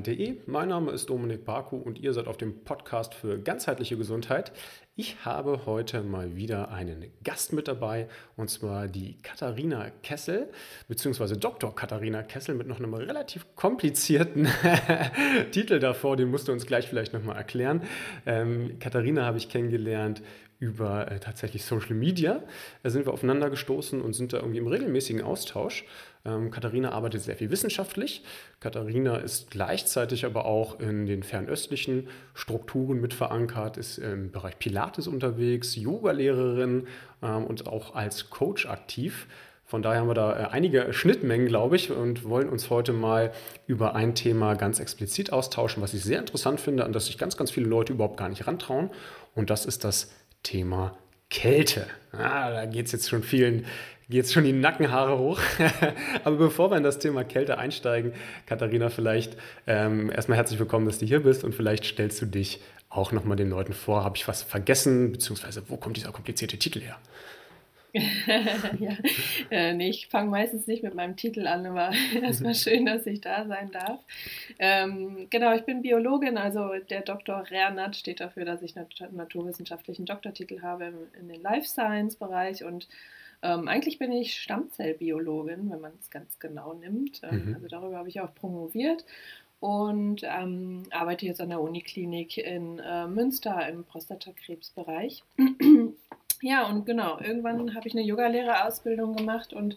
gesundheitlichsein.de. Mein Name ist Dominik Baku und ihr seid auf dem Podcast für ganzheitliche Gesundheit. Ich habe heute mal wieder einen Gast mit dabei und zwar die Katharina Kessel, beziehungsweise Dr. Katharina Kessel mit noch einem relativ komplizierten Titel davor, den musst du uns gleich vielleicht nochmal erklären. Ähm, Katharina habe ich kennengelernt über äh, tatsächlich Social Media. Da sind wir aufeinander gestoßen und sind da irgendwie im regelmäßigen Austausch. Ähm, Katharina arbeitet sehr viel wissenschaftlich. Katharina ist gleichzeitig aber auch in den fernöstlichen Strukturen mit verankert, ist im Bereich Pilates unterwegs, Yoga-Lehrerin ähm, und auch als Coach aktiv. Von daher haben wir da äh, einige Schnittmengen, glaube ich, und wollen uns heute mal über ein Thema ganz explizit austauschen, was ich sehr interessant finde, an das sich ganz, ganz viele Leute überhaupt gar nicht rantrauen. Und das ist das Thema Kälte. Ah, da geht es jetzt schon vielen, geht schon die Nackenhaare hoch. Aber bevor wir in das Thema Kälte einsteigen, Katharina, vielleicht ähm, erstmal herzlich willkommen, dass du hier bist und vielleicht stellst du dich auch nochmal den Leuten vor. Habe ich was vergessen, beziehungsweise wo kommt dieser komplizierte Titel her? ja, äh, nee, ich fange meistens nicht mit meinem Titel an, aber erstmal schön, dass ich da sein darf. Ähm, genau, ich bin Biologin, also der Dr. Rernat steht dafür, dass ich einen naturwissenschaftlichen Doktortitel habe in, in den Life Science Bereich und ähm, eigentlich bin ich Stammzellbiologin, wenn man es ganz genau nimmt. Ähm, mhm. Also darüber habe ich auch promoviert und ähm, arbeite jetzt an der Uniklinik in äh, Münster im Prostatakrebsbereich. Ja, und genau, irgendwann habe ich eine Yogalehrerausbildung gemacht und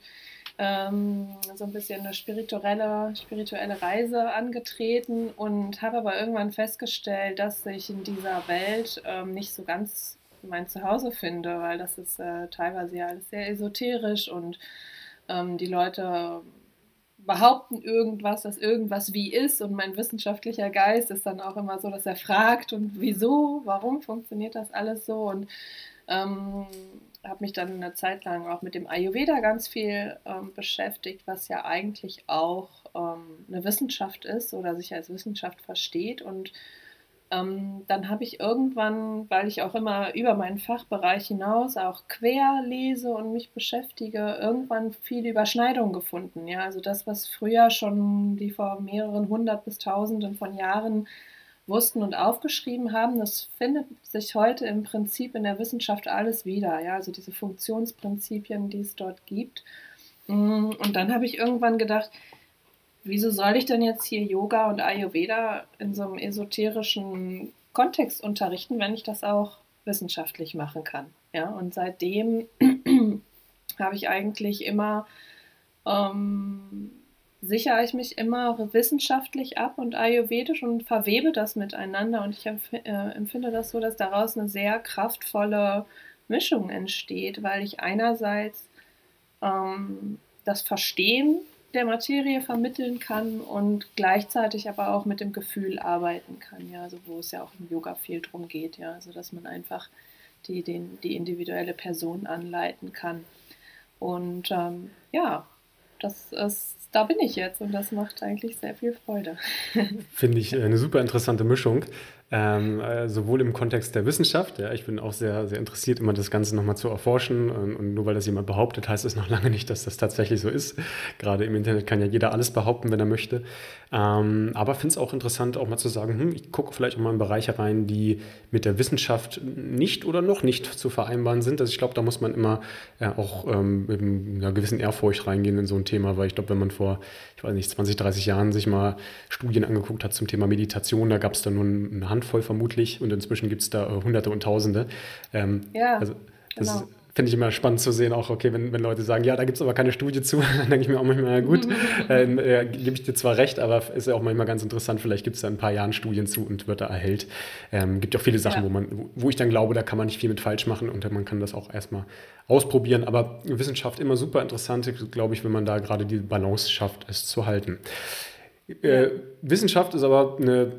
ähm, so ein bisschen eine spirituelle, spirituelle Reise angetreten und habe aber irgendwann festgestellt, dass ich in dieser Welt ähm, nicht so ganz mein Zuhause finde, weil das ist äh, teilweise ja alles sehr esoterisch und ähm, die Leute behaupten irgendwas, dass irgendwas wie ist und mein wissenschaftlicher Geist ist dann auch immer so, dass er fragt und wieso, warum funktioniert das alles so und ähm, habe mich dann eine Zeit lang auch mit dem Ayurveda ganz viel ähm, beschäftigt, was ja eigentlich auch ähm, eine Wissenschaft ist oder sich als Wissenschaft versteht. Und ähm, dann habe ich irgendwann, weil ich auch immer über meinen Fachbereich hinaus auch quer lese und mich beschäftige, irgendwann viele Überschneidungen gefunden. Ja, also das, was früher schon die vor mehreren hundert bis tausenden von Jahren wussten und aufgeschrieben haben, das findet sich heute im Prinzip in der Wissenschaft alles wieder. Ja, also diese Funktionsprinzipien, die es dort gibt. Mm, und dann habe ich irgendwann gedacht, wieso soll ich denn jetzt hier Yoga und Ayurveda in so einem esoterischen Kontext unterrichten, wenn ich das auch wissenschaftlich machen kann? Ja, und seitdem habe ich eigentlich immer ähm, sichere ich mich immer wissenschaftlich ab und ayurvedisch und verwebe das miteinander. Und ich äh, empfinde das so, dass daraus eine sehr kraftvolle Mischung entsteht, weil ich einerseits ähm, das Verstehen der Materie vermitteln kann und gleichzeitig aber auch mit dem Gefühl arbeiten kann, ja, also wo es ja auch im Yoga viel drum geht, ja, also dass man einfach die, den, die individuelle Person anleiten kann. Und ähm, ja, das ist da bin ich jetzt und das macht eigentlich sehr viel Freude. Finde ich eine super interessante Mischung ähm, äh, sowohl im Kontext der Wissenschaft, ja, ich bin auch sehr, sehr interessiert, immer das Ganze nochmal zu erforschen und, und, nur weil das jemand behauptet, heißt es noch lange nicht, dass das tatsächlich so ist. Gerade im Internet kann ja jeder alles behaupten, wenn er möchte. Ähm, aber finde es auch interessant, auch mal zu sagen, hm, ich gucke vielleicht auch mal in Bereiche rein, die mit der Wissenschaft nicht oder noch nicht zu vereinbaren sind. Also ich glaube, da muss man immer äh, auch ähm, mit einer gewissen Ehrfurcht reingehen in so ein Thema, weil ich glaube, wenn man vor, ich weiß nicht, 20, 30 Jahren sich mal Studien angeguckt hat zum Thema Meditation, da gab es da nur eine Hand Handvoll vermutlich und inzwischen gibt es da äh, Hunderte und Tausende. Ähm, ja, also das genau. Finde ich immer spannend zu sehen, auch okay, wenn, wenn Leute sagen, ja, da gibt es aber keine Studie zu, dann denke ich mir auch manchmal, ja gut, ähm, äh, gebe ich dir zwar recht, aber ist ja auch manchmal ganz interessant, vielleicht gibt es da ein paar Jahren Studien zu und wird da erhellt. Ähm, gibt auch viele Sachen, ja. wo man, wo ich dann glaube, da kann man nicht viel mit falsch machen und man kann das auch erstmal ausprobieren. Aber Wissenschaft immer super interessant, glaube ich, wenn man da gerade die Balance schafft, es zu halten. Äh, Wissenschaft ist aber eine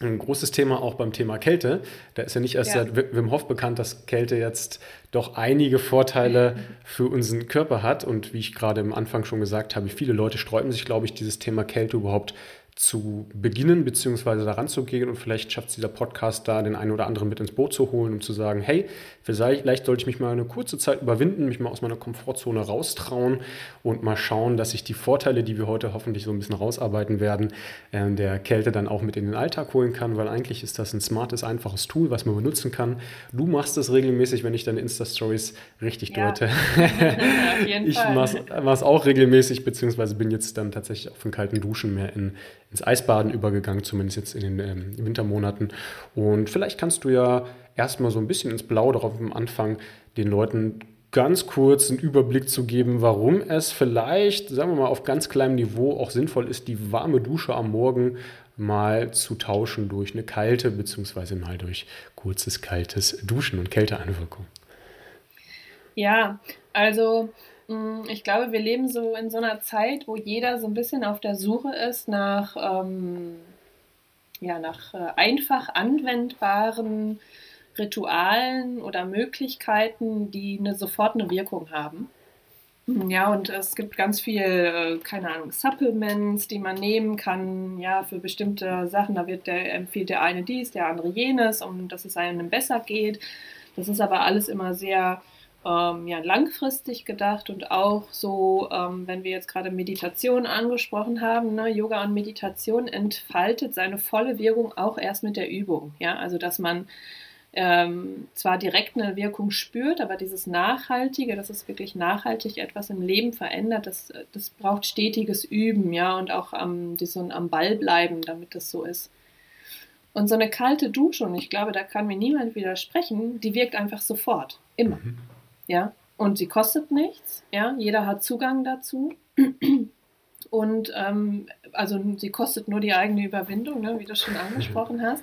ein großes Thema auch beim Thema Kälte. Da ist ja nicht erst ja. seit Wim Hof bekannt, dass Kälte jetzt doch einige Vorteile für unseren Körper hat. Und wie ich gerade am Anfang schon gesagt habe, viele Leute sträuben sich, glaube ich, dieses Thema Kälte überhaupt zu beginnen, beziehungsweise daran zu gehen und vielleicht schafft es dieser Podcast da, den einen oder anderen mit ins Boot zu holen, um zu sagen, hey, vielleicht sollte ich mich mal eine kurze Zeit überwinden, mich mal aus meiner Komfortzone raustrauen und mal schauen, dass ich die Vorteile, die wir heute hoffentlich so ein bisschen rausarbeiten werden, äh, der Kälte dann auch mit in den Alltag holen kann, weil eigentlich ist das ein smartes, einfaches Tool, was man benutzen kann. Du machst es regelmäßig, wenn ich deine Insta-Stories richtig ja. deute. ich mache es auch regelmäßig, beziehungsweise bin jetzt dann tatsächlich auch von kalten Duschen mehr in ins Eisbaden übergegangen, zumindest jetzt in den ähm, Wintermonaten. Und vielleicht kannst du ja erstmal so ein bisschen ins Blau darauf am Anfang den Leuten ganz kurz einen Überblick zu geben, warum es vielleicht, sagen wir mal, auf ganz kleinem Niveau auch sinnvoll ist, die warme Dusche am Morgen mal zu tauschen durch eine kalte, beziehungsweise mal durch kurzes kaltes Duschen und Kälteeinwirkung. Ja, also ich glaube, wir leben so in so einer Zeit, wo jeder so ein bisschen auf der Suche ist nach, ähm, ja, nach äh, einfach anwendbaren Ritualen oder Möglichkeiten, die eine sofort eine Wirkung haben. Mm, ja, und es gibt ganz viel, äh, keine Ahnung, Supplements, die man nehmen kann, ja, für bestimmte Sachen. Da wird der, empfiehlt der eine dies, der andere jenes, um dass es einem besser geht. Das ist aber alles immer sehr ähm, ja, langfristig gedacht und auch so, ähm, wenn wir jetzt gerade Meditation angesprochen haben, ne, Yoga und Meditation entfaltet seine volle Wirkung auch erst mit der Übung. Ja, also dass man ähm, zwar direkt eine Wirkung spürt, aber dieses Nachhaltige, dass es wirklich nachhaltig etwas im Leben verändert, das, das braucht stetiges Üben, ja, und auch am, so am Ball bleiben, damit das so ist. Und so eine kalte Dusche, und ich glaube, da kann mir niemand widersprechen, die wirkt einfach sofort. Immer. Mhm ja, und sie kostet nichts, ja, jeder hat Zugang dazu. Und ähm, also sie kostet nur die eigene Überwindung, ne, wie du schon angesprochen hast.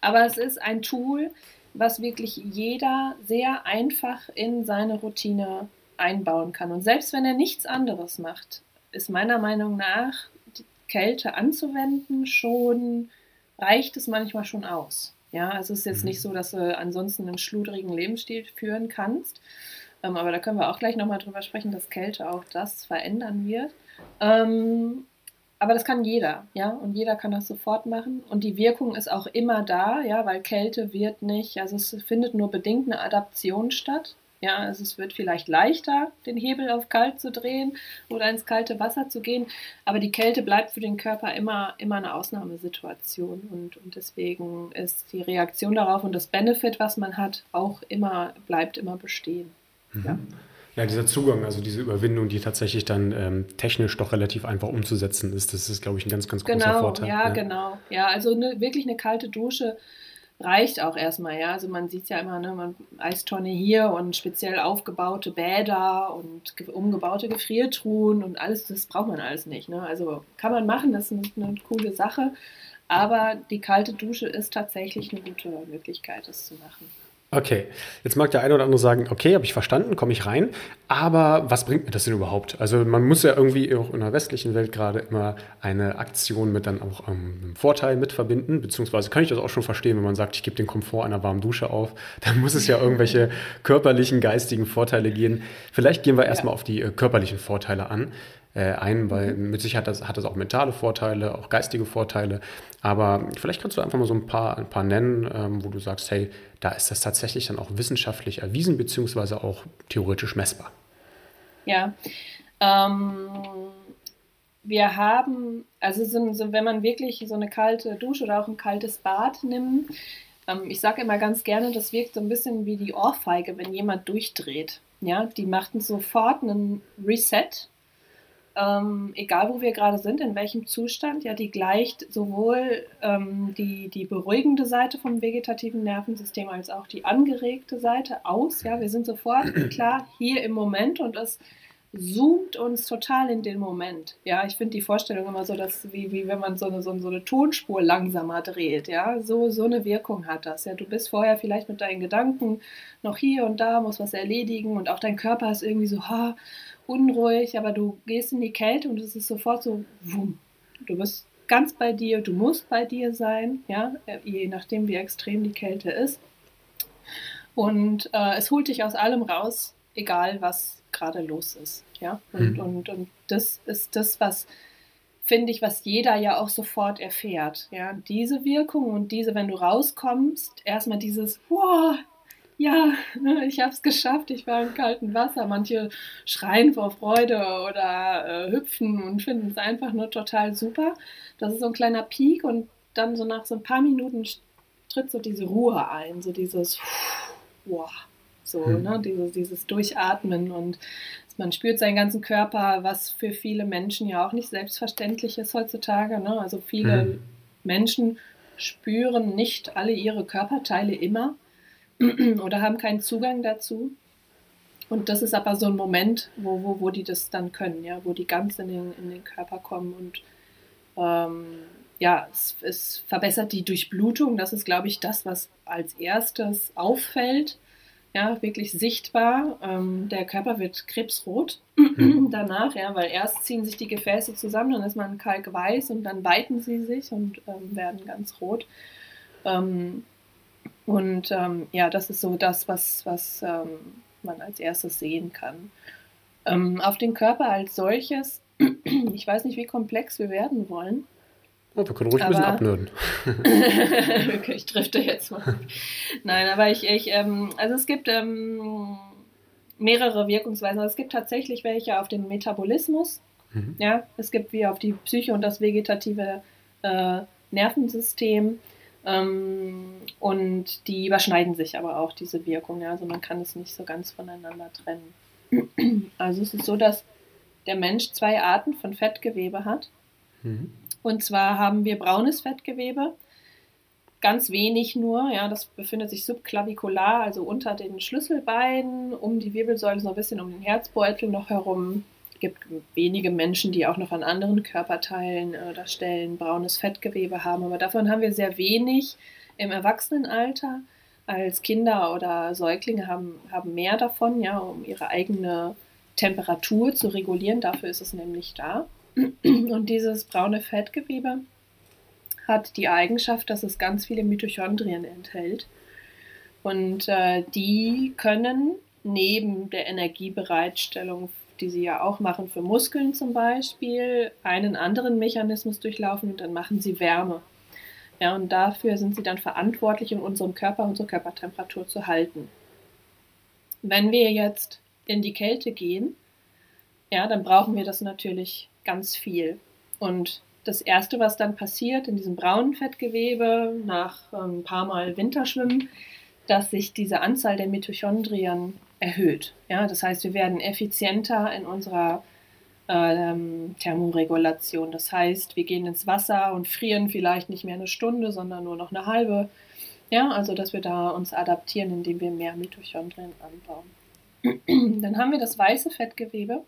Aber es ist ein Tool, was wirklich jeder sehr einfach in seine Routine einbauen kann. Und selbst wenn er nichts anderes macht, ist meiner Meinung nach die Kälte anzuwenden schon, reicht es manchmal schon aus. Ja, also es ist jetzt mhm. nicht so, dass du ansonsten einen schludrigen Lebensstil führen kannst. Ähm, aber da können wir auch gleich nochmal drüber sprechen, dass Kälte auch das verändern wird. Ähm, aber das kann jeder, ja, und jeder kann das sofort machen. Und die Wirkung ist auch immer da, ja, weil Kälte wird nicht, also es findet nur bedingt eine Adaption statt. Ja, also es wird vielleicht leichter, den Hebel auf kalt zu drehen oder ins kalte Wasser zu gehen, aber die Kälte bleibt für den Körper immer, immer eine Ausnahmesituation und, und deswegen ist die Reaktion darauf und das Benefit, was man hat, auch immer, bleibt immer bestehen. Mhm. Ja. Ja, dieser Zugang, also diese Überwindung, die tatsächlich dann ähm, technisch doch relativ einfach umzusetzen ist, das ist, glaube ich, ein ganz, ganz großer genau, Vorteil. Ja, ja, genau. Ja, also ne, wirklich eine kalte Dusche reicht auch erstmal, ja. Also man sieht ja immer, ne, man Eistonne hier und speziell aufgebaute Bäder und umgebaute Gefriertruhen und alles, das braucht man alles nicht. Ne? Also kann man machen, das ist eine, eine coole Sache. Aber die kalte Dusche ist tatsächlich eine gute Möglichkeit, das zu machen. Okay, jetzt mag der eine oder andere sagen, okay, habe ich verstanden, komme ich rein, aber was bringt mir das denn überhaupt? Also man muss ja irgendwie auch in der westlichen Welt gerade immer eine Aktion mit dann auch ähm, einem Vorteil mit verbinden, beziehungsweise kann ich das auch schon verstehen, wenn man sagt, ich gebe den Komfort einer warmen Dusche auf, dann muss es ja irgendwelche körperlichen, geistigen Vorteile gehen. Vielleicht gehen wir erstmal ja. auf die äh, körperlichen Vorteile an äh, ein, weil mhm. mit Sicherheit das, hat das auch mentale Vorteile, auch geistige Vorteile. Aber vielleicht kannst du einfach mal so ein paar, ein paar nennen, ähm, wo du sagst, hey, da ist das tatsächlich dann auch wissenschaftlich erwiesen, beziehungsweise auch theoretisch messbar. Ja. Ähm, wir haben, also so, so, wenn man wirklich so eine kalte Dusche oder auch ein kaltes Bad nimmt, ähm, ich sage immer ganz gerne, das wirkt so ein bisschen wie die Ohrfeige, wenn jemand durchdreht. Ja, die machten sofort einen Reset ähm, egal wo wir gerade sind, in welchem Zustand, ja, die gleicht sowohl ähm, die, die beruhigende Seite vom vegetativen Nervensystem als auch die angeregte Seite aus. Ja, wir sind sofort klar hier im Moment und es zoomt uns total in den Moment. Ja, ich finde die Vorstellung immer so, dass wie, wie wenn man so eine, so, so eine Tonspur langsamer dreht. Ja, so, so eine Wirkung hat das. Ja, du bist vorher vielleicht mit deinen Gedanken noch hier und da, musst was erledigen und auch dein Körper ist irgendwie so, ha, unruhig, aber du gehst in die Kälte und es ist sofort so, wumm. Du bist ganz bei dir, du musst bei dir sein, ja, je nachdem, wie extrem die Kälte ist. Und äh, es holt dich aus allem raus, egal was gerade los ist, ja. Und, mhm. und, und das ist das, was finde ich, was jeder ja auch sofort erfährt. Ja, diese Wirkung und diese, wenn du rauskommst, erstmal dieses, wow, ja, ne, ich habe es geschafft, ich war im kalten Wasser. Manche schreien vor Freude oder äh, hüpfen und finden es einfach nur total super. Das ist so ein kleiner Peak und dann so nach so ein paar Minuten tritt so diese Ruhe ein, so dieses, wow, so, hm. ne, dieses, dieses Durchatmen und man spürt seinen ganzen Körper, was für viele Menschen ja auch nicht selbstverständlich ist heutzutage. Ne? Also viele hm. Menschen spüren nicht alle ihre Körperteile immer oder haben keinen Zugang dazu. Und das ist aber so ein Moment, wo, wo, wo die das dann können, ja, wo die ganz in den, in den Körper kommen und ähm, ja, es, es, verbessert die Durchblutung. Das ist, glaube ich, das, was als erstes auffällt. Ja, wirklich sichtbar. Ähm, der Körper wird krebsrot mhm. danach, ja, weil erst ziehen sich die Gefäße zusammen, dann ist man kalkweiß und dann weiten sie sich und ähm, werden ganz rot. Ähm, und ähm, ja, das ist so das, was, was ähm, man als erstes sehen kann. Ähm, auf den Körper als solches, ich weiß nicht, wie komplex wir werden wollen. Oh, wir können ruhig aber, ein bisschen abnörden. okay, ich drifte jetzt mal. Nein, aber ich, ich ähm, also es gibt ähm, mehrere Wirkungsweisen. Also es gibt tatsächlich welche auf den Metabolismus. Mhm. Ja, es gibt wie auf die Psyche und das vegetative äh, Nervensystem. Ähm, und die überschneiden sich aber auch, diese Wirkung. Ja? Also man kann es nicht so ganz voneinander trennen. Also es ist so, dass der Mensch zwei Arten von Fettgewebe hat. Mhm. Und zwar haben wir braunes Fettgewebe, ganz wenig nur, ja, das befindet sich subklavikular, also unter den Schlüsselbeinen, um die Wirbelsäule so ein bisschen um den Herzbeutel noch herum gibt wenige Menschen, die auch noch an anderen Körperteilen äh, oder Stellen braunes Fettgewebe haben, aber davon haben wir sehr wenig im Erwachsenenalter. Als Kinder oder Säuglinge haben, haben mehr davon, ja, um ihre eigene Temperatur zu regulieren. Dafür ist es nämlich da. Und dieses braune Fettgewebe hat die Eigenschaft, dass es ganz viele Mitochondrien enthält. Und äh, die können neben der Energiebereitstellung die sie ja auch machen für Muskeln zum Beispiel, einen anderen Mechanismus durchlaufen und dann machen sie Wärme. Ja, und dafür sind sie dann verantwortlich, in unserem Körper unsere Körpertemperatur zu halten. Wenn wir jetzt in die Kälte gehen, ja, dann brauchen wir das natürlich ganz viel. Und das erste, was dann passiert in diesem braunen Fettgewebe nach ähm, ein paar Mal Winterschwimmen, dass sich diese Anzahl der Mitochondrien erhöht. Ja, das heißt, wir werden effizienter in unserer ähm, Thermoregulation. Das heißt, wir gehen ins Wasser und frieren vielleicht nicht mehr eine Stunde, sondern nur noch eine halbe. Ja, also dass wir da uns adaptieren, indem wir mehr Mitochondrien anbauen. Dann haben wir das weiße Fettgewebe.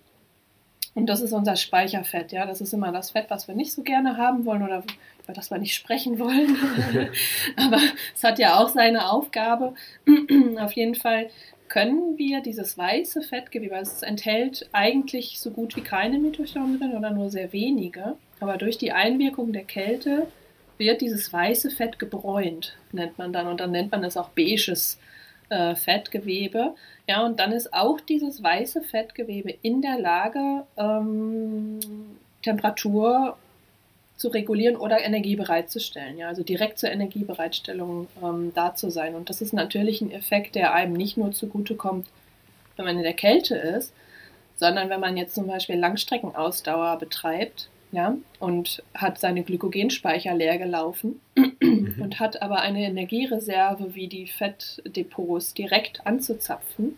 Und das ist unser Speicherfett, ja. Das ist immer das Fett, was wir nicht so gerne haben wollen oder über das wir nicht sprechen wollen. Aber es hat ja auch seine Aufgabe. Auf jeden Fall können wir dieses weiße Fettgewebe, also es enthält eigentlich so gut wie keine Mitochondrien oder nur sehr wenige, aber durch die Einwirkung der Kälte wird dieses weiße Fett gebräunt, nennt man dann, und dann nennt man es auch beiges äh, Fettgewebe. Ja, und dann ist auch dieses weiße Fettgewebe in der Lage, ähm, Temperatur zu regulieren oder Energie bereitzustellen. Ja, also direkt zur Energiebereitstellung ähm, da zu sein. Und das ist natürlich ein Effekt, der einem nicht nur zugutekommt, wenn man in der Kälte ist, sondern wenn man jetzt zum Beispiel Langstreckenausdauer betreibt, ja, und hat seine Glykogenspeicher leer gelaufen mhm. und hat aber eine Energiereserve wie die Fettdepots direkt anzuzapfen,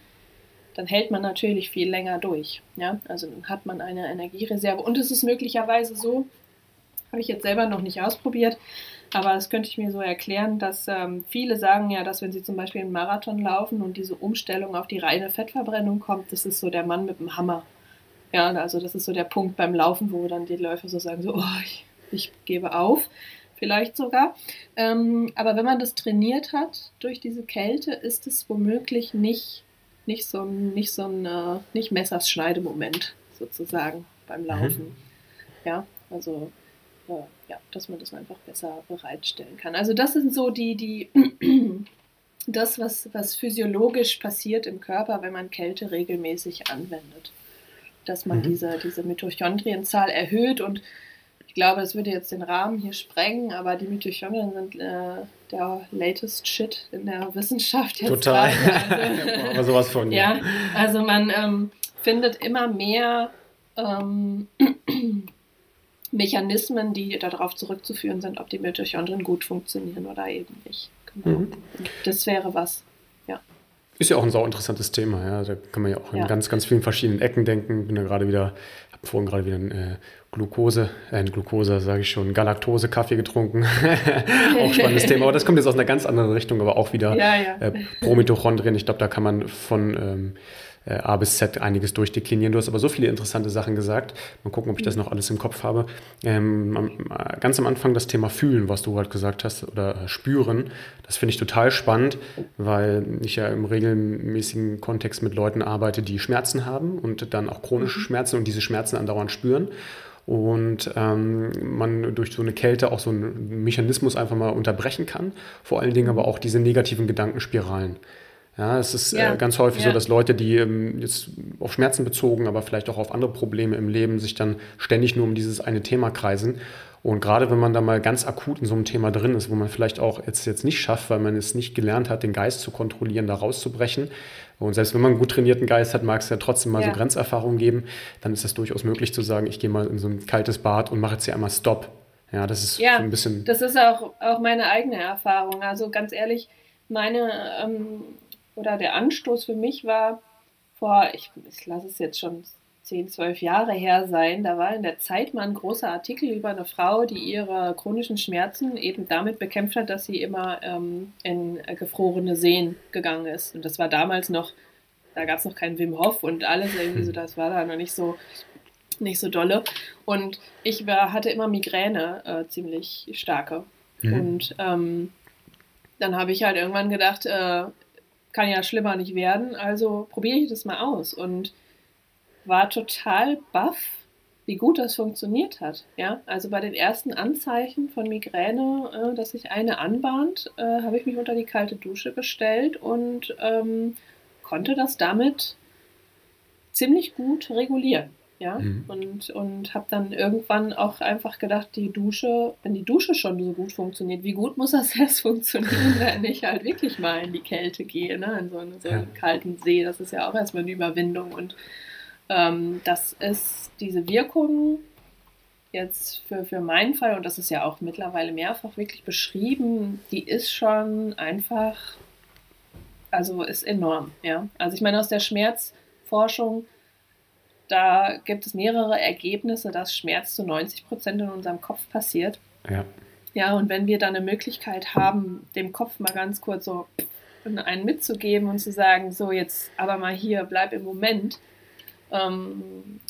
dann hält man natürlich viel länger durch. Ja? Also dann hat man eine Energiereserve und es ist möglicherweise so, habe ich jetzt selber noch nicht ausprobiert, aber das könnte ich mir so erklären, dass ähm, viele sagen ja, dass wenn sie zum Beispiel einen Marathon laufen und diese Umstellung auf die reine Fettverbrennung kommt, das ist so der Mann mit dem Hammer. Ja, also das ist so der Punkt beim Laufen, wo dann die Läufer so sagen, so, oh, ich, ich gebe auf, vielleicht sogar. Ähm, aber wenn man das trainiert hat durch diese Kälte, ist es womöglich nicht, nicht so ein, nicht so ein, äh, nicht Messerschneidemoment sozusagen beim mhm. Laufen. Mhm. Ja, also ja, dass man das einfach besser bereitstellen kann. Also das sind so die, die das, was, was physiologisch passiert im Körper, wenn man Kälte regelmäßig anwendet. Dass man mhm. diese, diese Mitochondrienzahl erhöht und ich glaube, das würde jetzt den Rahmen hier sprengen, aber die Mitochondrien sind äh, der latest Shit in der Wissenschaft jetzt. Total. Also, aber sowas von. Ja, ja also man ähm, findet immer mehr ähm, Mechanismen, die darauf zurückzuführen sind, ob die Mitochondrien gut funktionieren oder eben nicht. Genau. Mhm. Das wäre was. Ja. Ist ja auch ein sau interessantes Thema, ja. Da kann man ja auch in ja. ganz, ganz vielen verschiedenen Ecken denken. Bin da gerade wieder, habe vorhin gerade wieder ein äh, Glucose, äh, Glucose, sage ich schon, Galaktose-Kaffee getrunken. auch spannendes Thema. Aber das kommt jetzt aus einer ganz anderen Richtung, aber auch wieder ja, ja. Äh, Promitochondrien. Ich glaube, da kann man von ähm, äh, A bis Z einiges durchdeklinieren. Du hast aber so viele interessante Sachen gesagt. Mal gucken, ob ich das noch alles im Kopf habe. Ähm, ganz am Anfang das Thema Fühlen, was du gerade gesagt hast, oder Spüren. Das finde ich total spannend, weil ich ja im regelmäßigen Kontext mit Leuten arbeite, die Schmerzen haben und dann auch chronische mhm. Schmerzen und diese Schmerzen andauernd spüren und ähm, man durch so eine Kälte auch so einen Mechanismus einfach mal unterbrechen kann. Vor allen Dingen aber auch diese negativen Gedankenspiralen. Ja, es ist äh, ja. äh, ganz häufig ja. so, dass Leute, die ähm, jetzt auf Schmerzen bezogen, aber vielleicht auch auf andere Probleme im Leben, sich dann ständig nur um dieses eine Thema kreisen. Und gerade wenn man da mal ganz akut in so einem Thema drin ist, wo man vielleicht auch jetzt, jetzt nicht schafft, weil man es nicht gelernt hat, den Geist zu kontrollieren, da rauszubrechen. Und selbst wenn man einen gut trainierten Geist hat, mag es ja trotzdem mal ja. so Grenzerfahrungen geben. Dann ist es durchaus möglich zu sagen, ich gehe mal in so ein kaltes Bad und mache jetzt hier einmal Stopp. Ja, das ist ja, so ein bisschen. Das ist auch, auch meine eigene Erfahrung. Also ganz ehrlich, meine ähm, oder der Anstoß für mich war vor, ich, ich lasse es jetzt schon 10, 12 Jahre her sein, da war in der Zeit mal ein großer Artikel über eine Frau, die ihre chronischen Schmerzen eben damit bekämpft hat, dass sie immer ähm, in gefrorene Seen gegangen ist. Und das war damals noch, da gab es noch keinen Wim Hof und alles irgendwie so, das war da noch nicht so nicht so dolle. Und ich war, hatte immer Migräne, äh, ziemlich starke. Mhm. Und ähm, dann habe ich halt irgendwann gedacht, äh, kann ja schlimmer nicht werden, also probiere ich das mal aus und war total baff, wie gut das funktioniert hat. Ja, also bei den ersten Anzeichen von Migräne, äh, dass sich eine anbahnt, äh, habe ich mich unter die kalte Dusche gestellt und ähm, konnte das damit ziemlich gut regulieren. Ja, mhm. und, und habe dann irgendwann auch einfach gedacht, die Dusche, wenn die Dusche schon so gut funktioniert, wie gut muss das erst funktionieren, wenn ich halt wirklich mal in die Kälte gehe, ne? in so, einen, so einen ja. kalten See. Das ist ja auch erstmal eine Überwindung. Und ähm, das ist diese Wirkung jetzt für, für meinen Fall, und das ist ja auch mittlerweile mehrfach wirklich beschrieben, die ist schon einfach, also ist enorm. Ja? Also ich meine, aus der Schmerzforschung da gibt es mehrere Ergebnisse, dass Schmerz zu 90 Prozent in unserem Kopf passiert. Ja. Ja, und wenn wir dann eine Möglichkeit haben, dem Kopf mal ganz kurz so einen mitzugeben und zu sagen, so jetzt aber mal hier, bleib im Moment, ähm,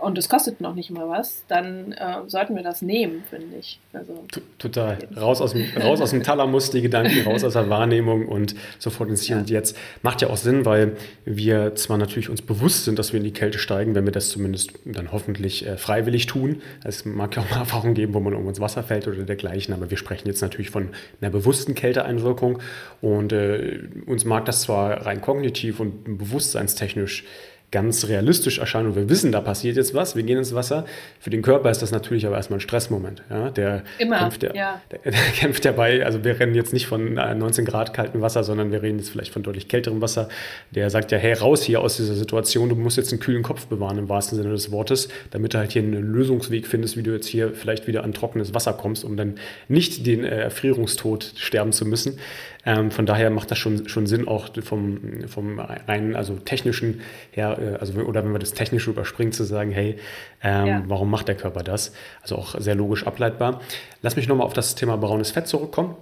und es kostet noch nicht mal was, dann äh, sollten wir das nehmen, finde ich. Also, Total. Raus aus, dem, raus aus dem Thalamus, die Gedanken, raus aus der Wahrnehmung und sofort ins Hier ja. und Jetzt. Macht ja auch Sinn, weil wir zwar natürlich uns bewusst sind, dass wir in die Kälte steigen, wenn wir das zumindest dann hoffentlich äh, freiwillig tun. Es mag ja auch mal Erfahrungen geben, wo man irgendwo ins Wasser fällt oder dergleichen, aber wir sprechen jetzt natürlich von einer bewussten Kälteeinwirkung und äh, uns mag das zwar rein kognitiv und bewusstseinstechnisch ganz realistisch erscheinen und wir wissen, da passiert jetzt was, wir gehen ins Wasser. Für den Körper ist das natürlich aber erstmal ein Stressmoment. Ja? Der, Immer, kämpft ja, ja. Der, der, kämpft ja bei, also wir rennen jetzt nicht von 19 Grad kaltem Wasser, sondern wir reden jetzt vielleicht von deutlich kälterem Wasser. Der sagt ja, hey, raus hier aus dieser Situation, du musst jetzt einen kühlen Kopf bewahren im wahrsten Sinne des Wortes, damit du halt hier einen Lösungsweg findest, wie du jetzt hier vielleicht wieder an trockenes Wasser kommst, um dann nicht den äh, Erfrierungstod sterben zu müssen. Ähm, von daher macht das schon, schon Sinn, auch vom, vom rein, also technischen her, äh, also oder wenn man das technische überspringt, zu sagen, hey, ähm, ja. warum macht der Körper das? Also auch sehr logisch ableitbar. Lass mich nochmal auf das Thema braunes Fett zurückkommen.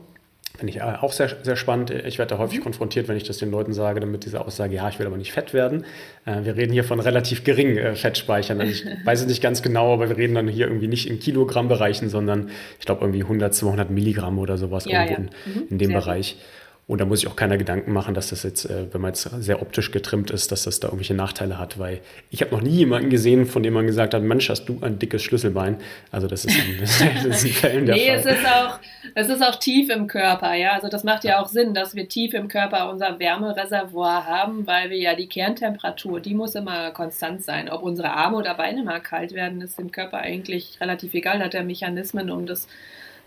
Finde ich äh, auch sehr, sehr spannend. Ich werde da häufig mhm. konfrontiert, wenn ich das den Leuten sage, damit diese Aussage, ja, ich will aber nicht fett werden. Äh, wir reden hier von relativ geringen Fettspeichern. Also ich weiß es nicht ganz genau, aber wir reden dann hier irgendwie nicht in Kilogrammbereichen, sondern ich glaube irgendwie 100, 200 Milligramm oder sowas ja, irgendwo ja. mhm. in, in, dem sehr Bereich. Gut. Und da muss sich auch keiner Gedanken machen, dass das jetzt, äh, wenn man jetzt sehr optisch getrimmt ist, dass das da irgendwelche Nachteile hat, weil ich habe noch nie jemanden gesehen, von dem man gesagt hat, Mensch, hast du ein dickes Schlüsselbein. Also das ist in, das ist in Fällen der nee, Fall. Es ist, auch, es ist auch tief im Körper, ja. Also das macht ja auch Sinn, dass wir tief im Körper unser Wärmereservoir haben, weil wir ja die Kerntemperatur, die muss immer konstant sein. Ob unsere Arme oder Beine mal kalt werden, ist dem Körper eigentlich relativ egal. Da hat er Mechanismen, um das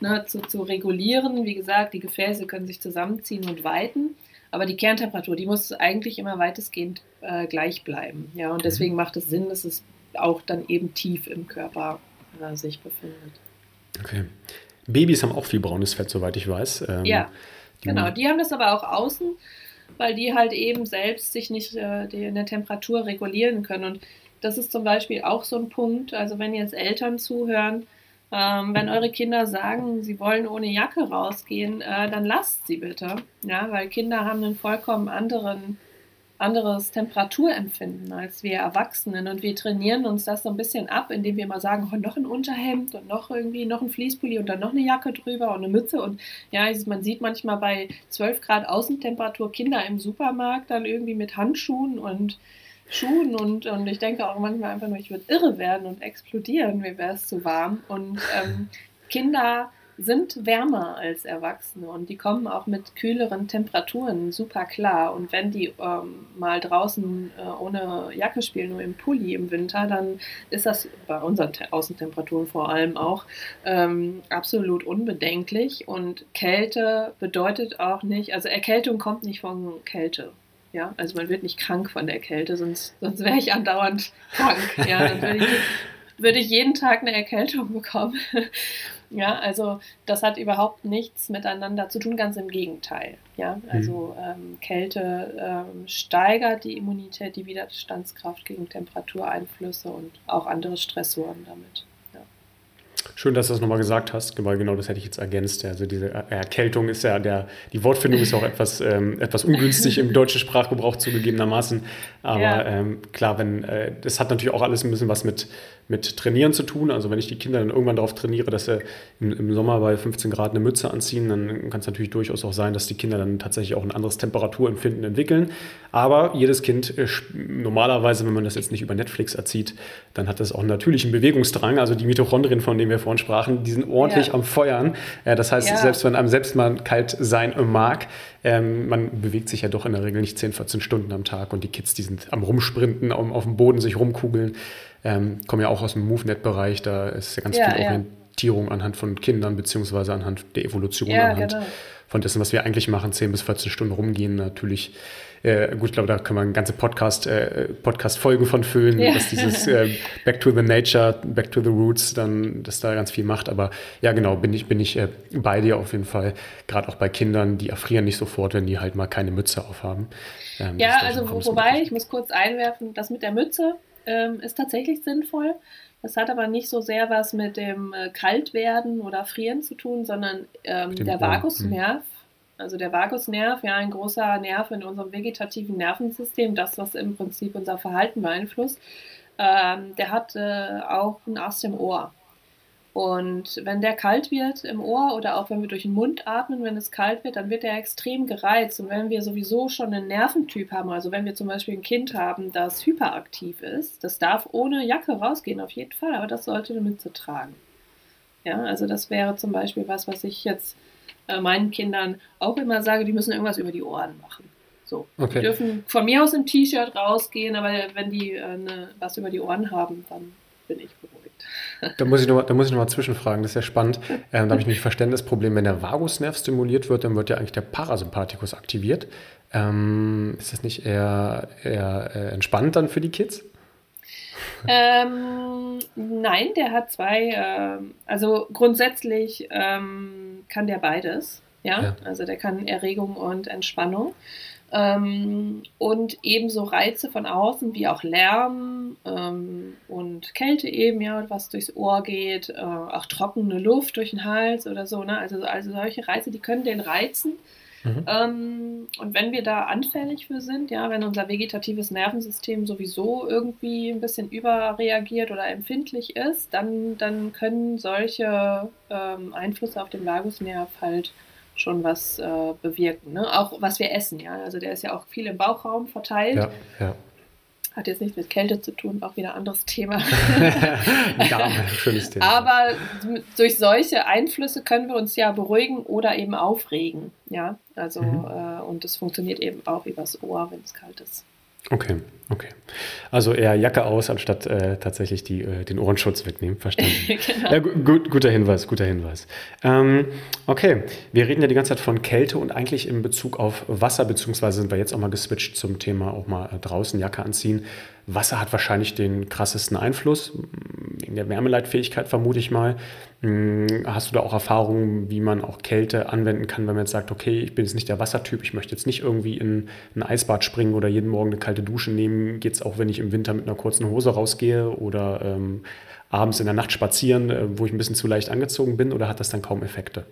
ne, zu, zu regulieren. Wie gesagt, die Gefäße können sich zusammenziehen und weiten. Aber die Kerntemperatur, die muss eigentlich immer weitestgehend äh, gleich bleiben. Ja, und deswegen macht es Sinn, dass es auch dann eben tief im Körper äh, sich befindet. Okay. Babys haben auch viel braunes Fett, soweit ich weiß. Ähm, ja, genau. Die haben das aber auch außen, weil die halt eben selbst sich nicht äh, in der Temperatur regulieren können. Und das ist zum Beispiel auch so ein Punkt. Also wenn jetzt Eltern zuhören, ähm, wenn eure Kinder sagen, sie wollen ohne Jacke rausgehen, äh, dann lasst sie bitte. Ja, weil Kinder haben einen vollkommen anderen, anderes Temperaturempfinden als wir Erwachsenen. Und wir trainieren uns das so ein bisschen ab, indem wir immer sagen, oh, noch ein Unterhemd und noch irgendwie noch ein Fließpulli und dann noch eine Jacke drüber und eine Mütze. Und ja, man sieht manchmal bei 12 Grad Außentemperatur Kinder im Supermarkt dann irgendwie mit Handschuhen und Schuhen und, und ich denke auch manchmal einfach nur, ich würde irre werden und explodieren, mir wäre es zu warm. Und ähm, Kinder sind wärmer als Erwachsene und die kommen auch mit kühleren Temperaturen super klar. Und wenn die ähm, mal draußen äh, ohne Jacke spielen, nur im Pulli im Winter, dann ist das bei unseren Te Außentemperaturen vor allem auch ähm, absolut unbedenklich. Und Kälte bedeutet auch nicht, also Erkältung kommt nicht von Kälte. Ja, also man wird nicht krank von der Kälte, sonst, sonst wäre ich andauernd krank. Ja, dann würde ich, würde ich jeden Tag eine Erkältung bekommen. ja, also das hat überhaupt nichts miteinander zu tun, ganz im Gegenteil. Ja, also mhm. ähm, Kälte ähm, steigert die Immunität, die Widerstandskraft gegen Temperatureinflüsse und auch andere Stressoren damit. Schön, dass du das nochmal gesagt hast, weil genau das hätte ich jetzt ergänzt. Also diese Erkältung ist ja der, die Wortfindung ist auch etwas, ähm, etwas ungünstig im deutschen Sprachgebrauch zugegebenermaßen. Aber ja. ähm, klar, wenn, äh, das hat natürlich auch alles ein bisschen was mit, mit Trainieren zu tun. Also wenn ich die Kinder dann irgendwann darauf trainiere, dass sie im, im Sommer bei 15 Grad eine Mütze anziehen, dann kann es natürlich durchaus auch sein, dass die Kinder dann tatsächlich auch ein anderes Temperaturempfinden entwickeln. Aber jedes Kind, äh, normalerweise, wenn man das jetzt nicht über Netflix erzieht, dann hat das auch einen natürlichen Bewegungsdrang. Also die Mitochondrien, von denen wir vorhin sprachen, die sind ordentlich ja. am Feuern. Das heißt, ja. selbst wenn einem selbst mal kalt sein mag, ähm, man bewegt sich ja doch in der Regel nicht 10, 14 Stunden am Tag und die Kids, die sind am Rumsprinten, um, auf dem Boden sich rumkugeln. Ähm, komme ja auch aus dem MoveNet-Bereich, da ist ja ganz ja, viel. Orientierung anhand von Kindern, beziehungsweise anhand der Evolution, anhand genau. von dessen, was wir eigentlich machen, 10 bis 14 Stunden rumgehen, natürlich. Äh, gut, ich glaube, da können wir ganze Podcast, äh, Podcast-Folgen von füllen, ja. dass dieses äh, Back to the Nature, Back to the Roots, dann, dass da ganz viel macht. Aber ja, genau, bin ich, bin ich äh, bei dir auf jeden Fall. Gerade auch bei Kindern, die erfrieren nicht sofort, wenn die halt mal keine Mütze aufhaben. Ähm, ja, also wobei, ich muss kurz einwerfen, das mit der Mütze, ähm, ist tatsächlich sinnvoll. Das hat aber nicht so sehr was mit dem äh, Kaltwerden oder Frieren zu tun, sondern ähm, der Vagusnerv. Mhm. Also der Vagusnerv, ja, ein großer Nerv in unserem vegetativen Nervensystem, das, was im Prinzip unser Verhalten beeinflusst, ähm, der hat äh, auch einen Ast im Ohr. Und wenn der kalt wird im Ohr oder auch wenn wir durch den Mund atmen, wenn es kalt wird, dann wird er extrem gereizt. Und wenn wir sowieso schon einen Nerventyp haben, also wenn wir zum Beispiel ein Kind haben, das hyperaktiv ist, das darf ohne Jacke rausgehen, auf jeden Fall, aber das sollte eine Mütze tragen. Ja, also das wäre zum Beispiel was, was ich jetzt äh, meinen Kindern auch immer sage, die müssen irgendwas über die Ohren machen. So, okay. die dürfen von mir aus im T-Shirt rausgehen, aber wenn die äh, ne, was über die Ohren haben, dann bin ich beruhigt. Da muss ich nochmal noch, zwischenfragen, das ist ja spannend. Ähm, da habe ich nämlich Verständnisproblem. Wenn der Vagusnerv stimuliert wird, dann wird ja eigentlich der Parasympathikus aktiviert. Ähm, ist das nicht eher, eher äh, entspannt dann für die Kids? Ähm, nein, der hat zwei, äh, also grundsätzlich ähm, kann der beides. Ja? ja? also der kann Erregung und Entspannung. Ähm, und ebenso Reize von außen wie auch Lärm ähm, und Kälte eben, ja, was durchs Ohr geht, äh, auch trockene Luft durch den Hals oder so, ne? Also, also solche Reize, die können den reizen. Mhm. Ähm, und wenn wir da anfällig für sind, ja, wenn unser vegetatives Nervensystem sowieso irgendwie ein bisschen überreagiert oder empfindlich ist, dann, dann können solche ähm, Einflüsse auf den Vagusnerv halt schon was äh, bewirken. Ne? Auch was wir essen, ja. Also der ist ja auch viel im Bauchraum verteilt. Ja, ja. Hat jetzt nichts mit Kälte zu tun, auch wieder ein anderes Thema. ja, schönes Thema. Aber durch solche Einflüsse können wir uns ja beruhigen oder eben aufregen. Ja, also mhm. äh, und das funktioniert eben auch übers Ohr, wenn es kalt ist. Okay, okay. Also eher Jacke aus, anstatt äh, tatsächlich die, äh, den Ohrenschutz wegnehmen. Verstanden. genau. ja, gut, guter Hinweis, guter Hinweis. Ähm, okay, wir reden ja die ganze Zeit von Kälte und eigentlich in Bezug auf Wasser, beziehungsweise sind wir jetzt auch mal geswitcht zum Thema auch mal äh, draußen Jacke anziehen. Wasser hat wahrscheinlich den krassesten Einfluss, in der Wärmeleitfähigkeit vermute ich mal. Hm, hast du da auch Erfahrungen, wie man auch Kälte anwenden kann, wenn man jetzt sagt, okay, ich bin jetzt nicht der Wassertyp, ich möchte jetzt nicht irgendwie in ein Eisbad springen oder jeden Morgen eine kalte Dusche nehmen, geht es auch, wenn ich im Winter mit einer kurzen Hose rausgehe oder ähm, abends in der Nacht spazieren, äh, wo ich ein bisschen zu leicht angezogen bin oder hat das dann kaum Effekte?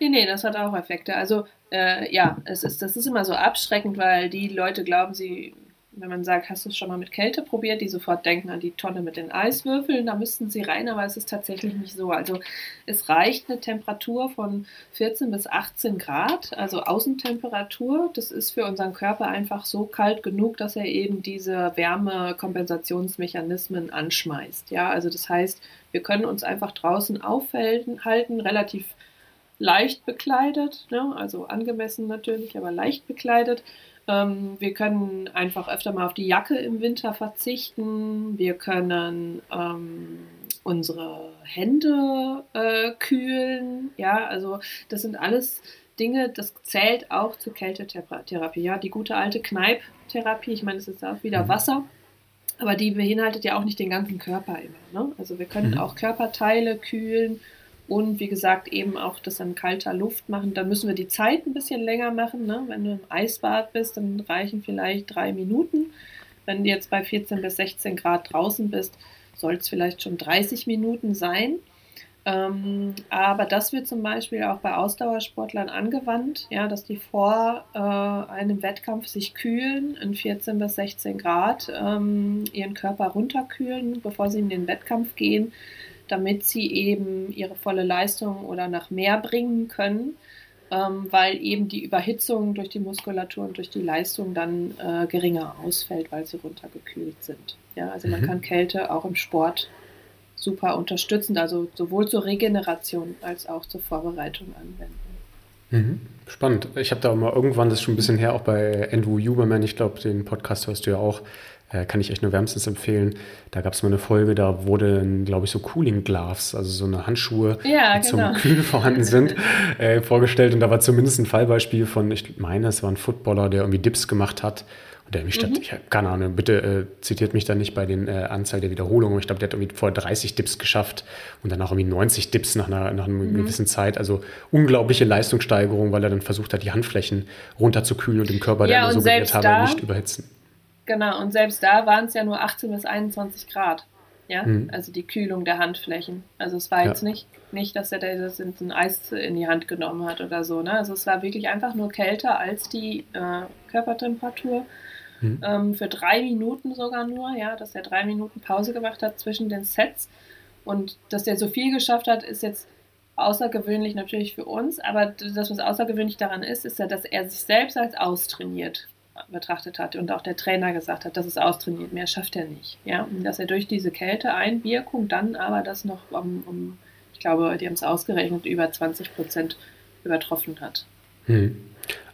Nee, nee, das hat auch Effekte. Also äh, ja, es ist, das ist immer so abschreckend, weil die Leute glauben, sie wenn man sagt, hast du es schon mal mit Kälte probiert, die sofort denken an die Tonne mit den Eiswürfeln, da müssten sie rein, aber es ist tatsächlich nicht so. Also es reicht eine Temperatur von 14 bis 18 Grad, also Außentemperatur. Das ist für unseren Körper einfach so kalt genug, dass er eben diese Wärmekompensationsmechanismen anschmeißt. Ja, also das heißt, wir können uns einfach draußen aufhalten, halten, relativ leicht bekleidet, ne? also angemessen natürlich, aber leicht bekleidet ähm, wir können einfach öfter mal auf die Jacke im Winter verzichten. Wir können ähm, unsere Hände äh, kühlen. Ja, also das sind alles Dinge, das zählt auch zur Kältetherapie. Ja, die gute alte Kneipptherapie, ich meine, es ist auch wieder mhm. Wasser. Aber die beinhaltet ja auch nicht den ganzen Körper immer. Ne? Also wir können mhm. auch Körperteile kühlen und wie gesagt, eben auch das an kalter Luft machen. Da müssen wir die Zeit ein bisschen länger machen. Ne? Wenn du im Eisbad bist, dann reichen vielleicht drei Minuten. Wenn du jetzt bei 14 bis 16 Grad draußen bist, soll es vielleicht schon 30 Minuten sein. Ähm, aber das wird zum Beispiel auch bei Ausdauersportlern angewandt, ja, dass die vor äh, einem Wettkampf sich kühlen in 14 bis 16 Grad, ähm, ihren Körper runterkühlen, bevor sie in den Wettkampf gehen damit sie eben ihre volle Leistung oder nach mehr bringen können, ähm, weil eben die Überhitzung durch die Muskulatur und durch die Leistung dann äh, geringer ausfällt, weil sie runtergekühlt sind. Ja, also man mhm. kann Kälte auch im Sport super unterstützen, also sowohl zur Regeneration als auch zur Vorbereitung anwenden. Mhm. Spannend. Ich habe da auch mal irgendwann, das ist schon ein bisschen her, auch bei Andrew Huberman, ich glaube, den Podcast hörst du ja auch, äh, kann ich echt nur wärmstens empfehlen. Da gab es mal eine Folge, da wurden, glaube ich, so Cooling Gloves, also so eine Handschuhe, ja, die genau. zum Kühlen vorhanden sind, äh, vorgestellt. Und da war zumindest ein Fallbeispiel von, ich meine, es war ein Footballer, der irgendwie Dips gemacht hat. Und der mich, mhm. ich habe keine Ahnung, bitte äh, zitiert mich da nicht bei den äh, Anzahl der Wiederholungen. Ich glaube, der hat irgendwie vor 30 Dips geschafft und danach irgendwie 90 Dips nach einer, nach einer mhm. gewissen Zeit. Also unglaubliche Leistungssteigerung, weil er dann versucht hat, die Handflächen runterzukühlen und den Körper, ja, der immer so gewählt habe, nicht überhitzen. Genau, und selbst da waren es ja nur 18 bis 21 Grad. Ja, mhm. also die Kühlung der Handflächen. Also es war jetzt nicht, nicht, dass er das in ein Eis in die Hand genommen hat oder so. Ne? Also es war wirklich einfach nur kälter als die äh, Körpertemperatur. Mhm. Ähm, für drei Minuten sogar nur, ja, dass er drei Minuten Pause gemacht hat zwischen den Sets. Und dass er so viel geschafft hat, ist jetzt außergewöhnlich natürlich für uns. Aber das, was außergewöhnlich daran ist, ist ja, dass er sich selbst als austrainiert betrachtet hat und auch der Trainer gesagt hat, das ist austrainiert, mehr schafft er nicht. Ja, und dass er durch diese Kälteeinwirkung dann aber das noch um, um ich glaube, die haben es ausgerechnet, über 20 Prozent übertroffen hat. Hm.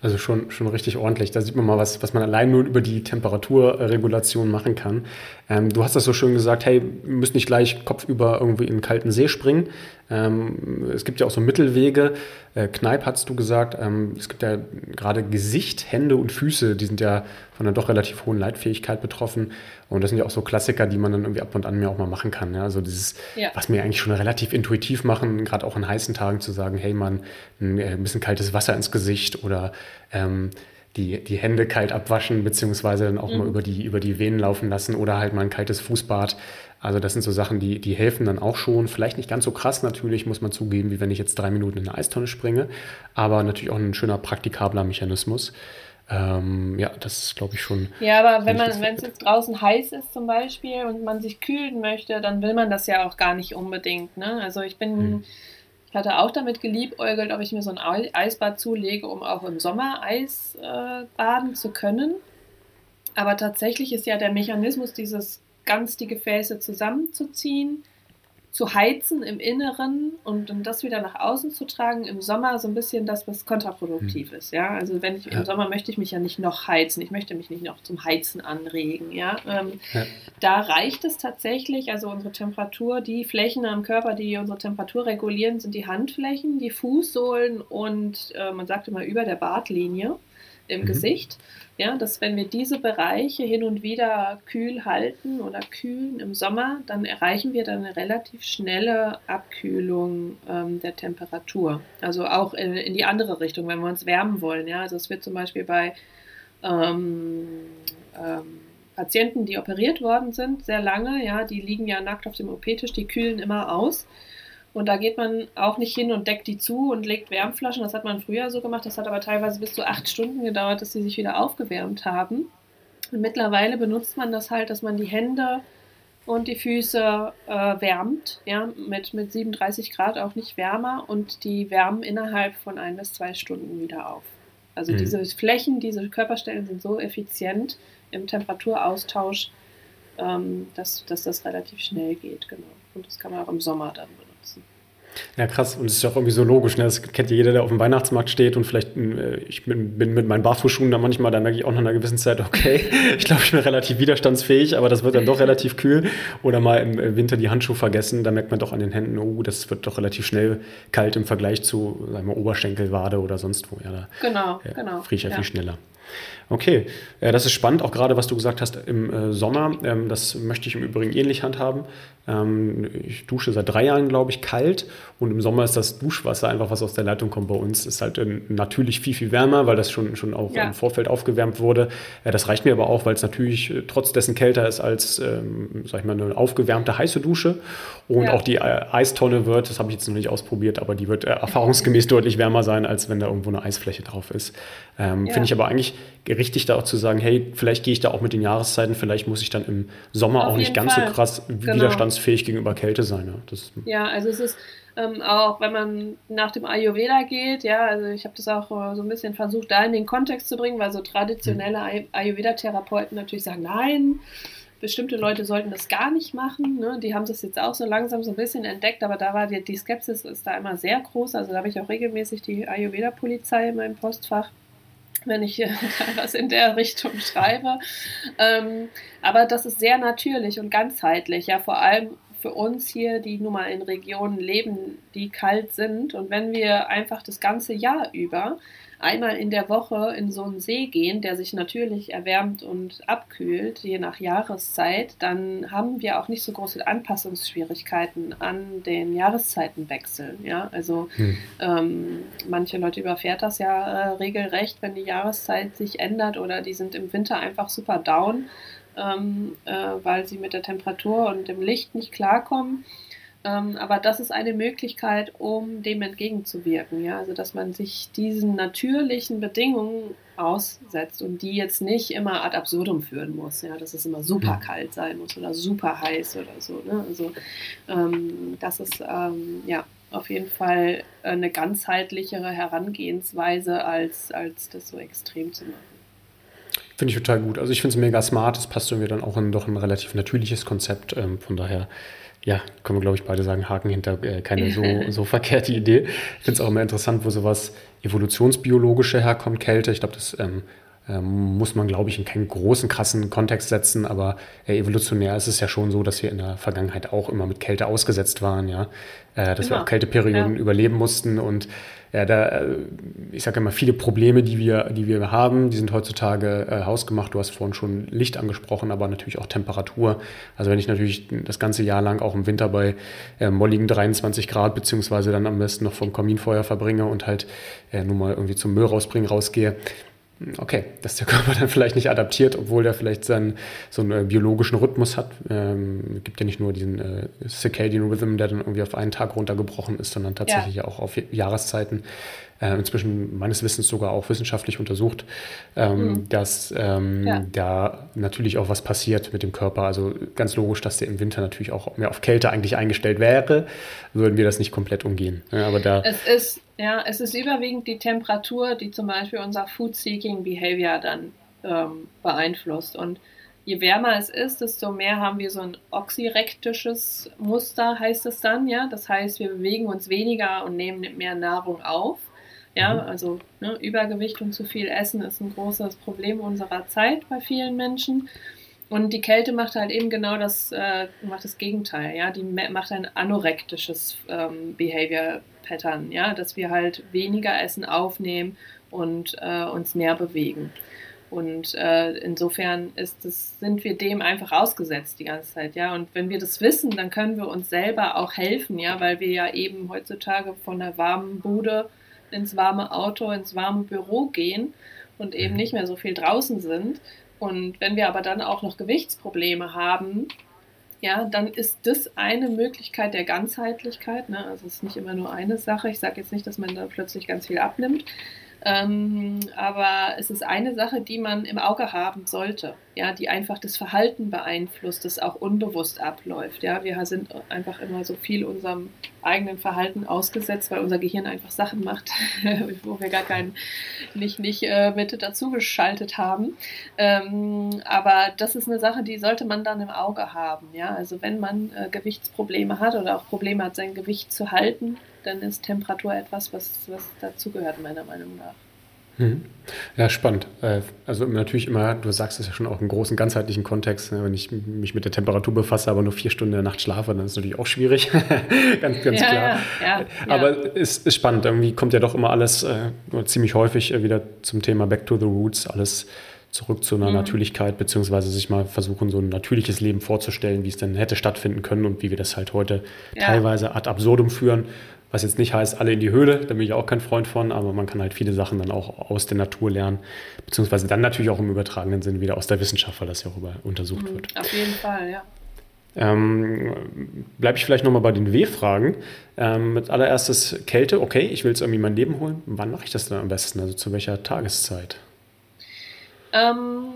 Also schon, schon richtig ordentlich. Da sieht man mal, was, was man allein nur über die Temperaturregulation machen kann. Ähm, du hast das so schön gesagt, hey, wir müssen nicht gleich kopfüber irgendwie in einen kalten See springen. Ähm, es gibt ja auch so Mittelwege. Äh, Kneipp hast du gesagt, ähm, es gibt ja gerade Gesicht, Hände und Füße, die sind ja von einer doch relativ hohen Leitfähigkeit betroffen. Und das sind ja auch so Klassiker, die man dann irgendwie ab und an mir auch mal machen kann. Ja? Also dieses, ja. was wir eigentlich schon relativ intuitiv machen, gerade auch an heißen Tagen zu sagen, hey man, ein, äh, ein bisschen kaltes Wasser ins Gesicht oder ähm, die, die Hände kalt abwaschen, beziehungsweise dann auch mhm. mal über die, über die Venen laufen lassen oder halt mal ein kaltes Fußbad. Also das sind so Sachen, die, die helfen dann auch schon. Vielleicht nicht ganz so krass natürlich, muss man zugeben, wie wenn ich jetzt drei Minuten in eine Eistonne springe, aber natürlich auch ein schöner praktikabler Mechanismus. Ähm, ja, das ist, glaube ich, schon. Ja, aber wenn man, wenn es jetzt draußen heiß ist zum Beispiel und man sich kühlen möchte, dann will man das ja auch gar nicht unbedingt. Ne? Also ich bin. Mhm Ich hatte auch damit geliebäugelt, ob ich mir so ein Eisbad zulege, um auch im Sommer Eis äh, baden zu können. Aber tatsächlich ist ja der Mechanismus, dieses ganz die Gefäße zusammenzuziehen, zu heizen im Inneren und dann das wieder nach außen zu tragen im Sommer so ein bisschen das, was kontraproduktiv hm. ist. Ja, also wenn ich ja. im Sommer möchte ich mich ja nicht noch heizen, ich möchte mich nicht noch zum Heizen anregen. Ja, ähm, ja. da reicht es tatsächlich. Also unsere Temperatur, die Flächen am Körper, die unsere Temperatur regulieren, sind die Handflächen, die Fußsohlen und äh, man sagt immer über der Bartlinie im mhm. Gesicht. Ja, dass wenn wir diese Bereiche hin und wieder kühl halten oder kühlen im Sommer, dann erreichen wir dann eine relativ schnelle Abkühlung ähm, der Temperatur. Also auch in, in, die andere Richtung, wenn wir uns wärmen wollen. Ja, also es wird zum Beispiel bei ähm, ähm, Patienten, die operiert worden sind, sehr lange, ja, die liegen ja nackt auf dem OP-Tisch, die kühlen immer aus. Und da geht man auch nicht hin und deckt die zu und legt Wärmflaschen. Das hat man früher so gemacht. Das hat aber teilweise bis zu acht Stunden gedauert, dass sie sich wieder aufgewärmt haben. Und mittlerweile benutzt man das halt, dass man die Hände und die Füße äh, wärmt, ja, mit, mit 37 Grad auch nicht wärmer und die wärmen innerhalb von ein bis zwei Stunden wieder auf. Also mhm. diese Flächen, diese Körperstellen sind so effizient im Temperaturaustausch, ähm, dass, dass das relativ schnell geht, genau. Und das kann man auch im Sommer dann benutzen. Ja, krass. Und es ist ja auch irgendwie so logisch. Ne? Das kennt ja jeder, der auf dem Weihnachtsmarkt steht und vielleicht, äh, ich bin, bin, mit meinen Barfußschuhen da manchmal, da merke ich auch nach einer gewissen Zeit, okay, ich glaube, ich bin relativ widerstandsfähig, aber das wird dann doch relativ kühl. Oder mal im Winter die Handschuhe vergessen, da merkt man doch an den Händen, oh, das wird doch relativ schnell kalt im Vergleich zu, sagen wir, Oberschenkelwade oder sonst wo. Ja, da genau, äh, genau. Friere ich ja, ja viel schneller. Okay, äh, das ist spannend, auch gerade was du gesagt hast im äh, Sommer. Ähm, das möchte ich im Übrigen ähnlich handhaben. Ähm, ich dusche seit drei Jahren, glaube ich, kalt und im Sommer ist das Duschwasser einfach, was aus der Leitung kommt bei uns, ist halt äh, natürlich viel, viel wärmer, weil das schon, schon auch ja. im Vorfeld aufgewärmt wurde. Das reicht mir aber auch, weil es natürlich trotz dessen kälter ist als, ähm, sag ich mal, eine aufgewärmte heiße Dusche und ja. auch die Eistonne wird, das habe ich jetzt noch nicht ausprobiert, aber die wird erfahrungsgemäß deutlich wärmer sein, als wenn da irgendwo eine Eisfläche drauf ist. Ja. Finde ich aber eigentlich richtig da auch zu sagen, hey, vielleicht gehe ich da auch mit den Jahreszeiten, vielleicht muss ich dann im Sommer Auf auch nicht ganz Fall. so krass genau. widerstandsfähig gegenüber Kälte sein. Ja, das ja also es ist ähm, auch, wenn man nach dem Ayurveda geht, ja, also ich habe das auch äh, so ein bisschen versucht, da in den Kontext zu bringen, weil so traditionelle hm. Ayurveda-Therapeuten natürlich sagen, nein, bestimmte Leute sollten das gar nicht machen. Ne? Die haben das jetzt auch so langsam so ein bisschen entdeckt, aber da war die, die Skepsis ist da immer sehr groß. Also da habe ich auch regelmäßig die Ayurveda-Polizei in meinem Postfach wenn ich hier was in der Richtung schreibe. Ähm, aber das ist sehr natürlich und ganzheitlich, ja, vor allem für uns hier, die nun mal in Regionen leben, die kalt sind. Und wenn wir einfach das ganze Jahr über einmal in der Woche in so einen See gehen, der sich natürlich erwärmt und abkühlt, je nach Jahreszeit, dann haben wir auch nicht so große Anpassungsschwierigkeiten an den Jahreszeitenwechseln. Ja? Also hm. ähm, manche Leute überfährt das ja äh, regelrecht, wenn die Jahreszeit sich ändert oder die sind im Winter einfach super down, ähm, äh, weil sie mit der Temperatur und dem Licht nicht klarkommen. Ähm, aber das ist eine Möglichkeit, um dem entgegenzuwirken. Ja? Also, dass man sich diesen natürlichen Bedingungen aussetzt und die jetzt nicht immer ad absurdum führen muss. Ja? Dass es immer super kalt sein muss oder super heiß oder so. Ne? Also, ähm, das ist ähm, ja auf jeden Fall eine ganzheitlichere Herangehensweise, als, als das so extrem zu machen. Finde ich total gut. Also ich finde es mega smart. Es passt irgendwie dann auch in doch ein relativ natürliches Konzept. Ähm, von daher ja, können wir, glaube ich, beide sagen, Haken hinter äh, keine so, so verkehrte Idee. Ich finde es auch immer interessant, wo sowas evolutionsbiologische herkommt, Kälte. Ich glaube, das ähm, ähm, muss man, glaube ich, in keinen großen, krassen Kontext setzen, aber äh, evolutionär ist es ja schon so, dass wir in der Vergangenheit auch immer mit Kälte ausgesetzt waren, ja. Äh, dass genau. wir auch Kälteperioden ja. überleben mussten und ja, da, äh, ich sage immer, viele Probleme, die wir, die wir haben, die sind heutzutage äh, hausgemacht. Du hast vorhin schon Licht angesprochen, aber natürlich auch Temperatur. Also wenn ich natürlich das ganze Jahr lang auch im Winter bei äh, molligen 23 Grad, beziehungsweise dann am besten noch vom Kaminfeuer verbringe und halt äh, nur mal irgendwie zum Müll rausbringen rausgehe, okay, dass der Körper dann vielleicht nicht adaptiert, obwohl der vielleicht seinen, so einen äh, biologischen Rhythmus hat. Ähm, gibt ja nicht nur diesen äh, Circadian Rhythm, der dann irgendwie auf einen Tag runtergebrochen ist, sondern tatsächlich ja. auch auf Jahreszeiten. Äh, inzwischen meines Wissens sogar auch wissenschaftlich untersucht, ähm, mhm. dass ähm, ja. da natürlich auch was passiert mit dem Körper. Also ganz logisch, dass der im Winter natürlich auch mehr auf Kälte eigentlich eingestellt wäre, würden wir das nicht komplett umgehen. Ja, aber da es ist ja, es ist überwiegend die Temperatur, die zum Beispiel unser Food-Seeking-Behavior dann ähm, beeinflusst. Und je wärmer es ist, desto mehr haben wir so ein oxyrektisches Muster, heißt es dann, ja. Das heißt, wir bewegen uns weniger und nehmen mehr Nahrung auf. Ja, mhm. also ne, Übergewicht und zu viel Essen ist ein großes Problem unserer Zeit bei vielen Menschen. Und die Kälte macht halt eben genau das, äh, macht das Gegenteil, ja. Die macht ein anorektisches ähm, Behavior Pattern, ja, dass wir halt weniger Essen aufnehmen und äh, uns mehr bewegen. Und äh, insofern ist das, sind wir dem einfach ausgesetzt die ganze Zeit, ja. Und wenn wir das wissen, dann können wir uns selber auch helfen, ja, weil wir ja eben heutzutage von der warmen Bude ins warme Auto, ins warme Büro gehen und eben mhm. nicht mehr so viel draußen sind. Und wenn wir aber dann auch noch Gewichtsprobleme haben, ja, dann ist das eine Möglichkeit der Ganzheitlichkeit. Ne? Also es ist nicht immer nur eine Sache. Ich sage jetzt nicht, dass man da plötzlich ganz viel abnimmt, ähm, aber es ist eine Sache, die man im Auge haben sollte, ja, die einfach das Verhalten beeinflusst, das auch unbewusst abläuft. Ja, wir sind einfach immer so viel unserem eigenen Verhalten ausgesetzt, weil unser Gehirn einfach Sachen macht, wo wir gar keinen nicht nicht äh, mit dazu geschaltet haben. Ähm, aber das ist eine Sache, die sollte man dann im Auge haben. Ja, also wenn man äh, Gewichtsprobleme hat oder auch Probleme hat, sein Gewicht zu halten, dann ist Temperatur etwas, was, was dazugehört, meiner Meinung nach. Mhm. Ja, spannend. Äh, also natürlich immer, du sagst es ja schon auch im großen, ganzheitlichen Kontext, ne, wenn ich mich mit der Temperatur befasse, aber nur vier Stunden in der Nacht schlafe, dann ist es natürlich auch schwierig. ganz, ganz ja, klar. Ja, ja, aber es ist, ist spannend. Irgendwie kommt ja doch immer alles äh, ziemlich häufig äh, wieder zum Thema Back to the Roots, alles zurück zu einer mhm. Natürlichkeit, beziehungsweise sich mal versuchen, so ein natürliches Leben vorzustellen, wie es denn hätte stattfinden können und wie wir das halt heute teilweise ad absurdum führen was jetzt nicht heißt, alle in die Höhle, da bin ich auch kein Freund von, aber man kann halt viele Sachen dann auch aus der Natur lernen, beziehungsweise dann natürlich auch im übertragenen Sinn wieder aus der Wissenschaft, weil das ja auch über, untersucht mhm, wird. Auf jeden Fall, ja. Ähm, Bleibe ich vielleicht nochmal bei den W-Fragen. Ähm, mit allererstes Kälte, okay, ich will jetzt irgendwie mein Leben holen. Wann mache ich das dann am besten? Also zu welcher Tageszeit? Ähm,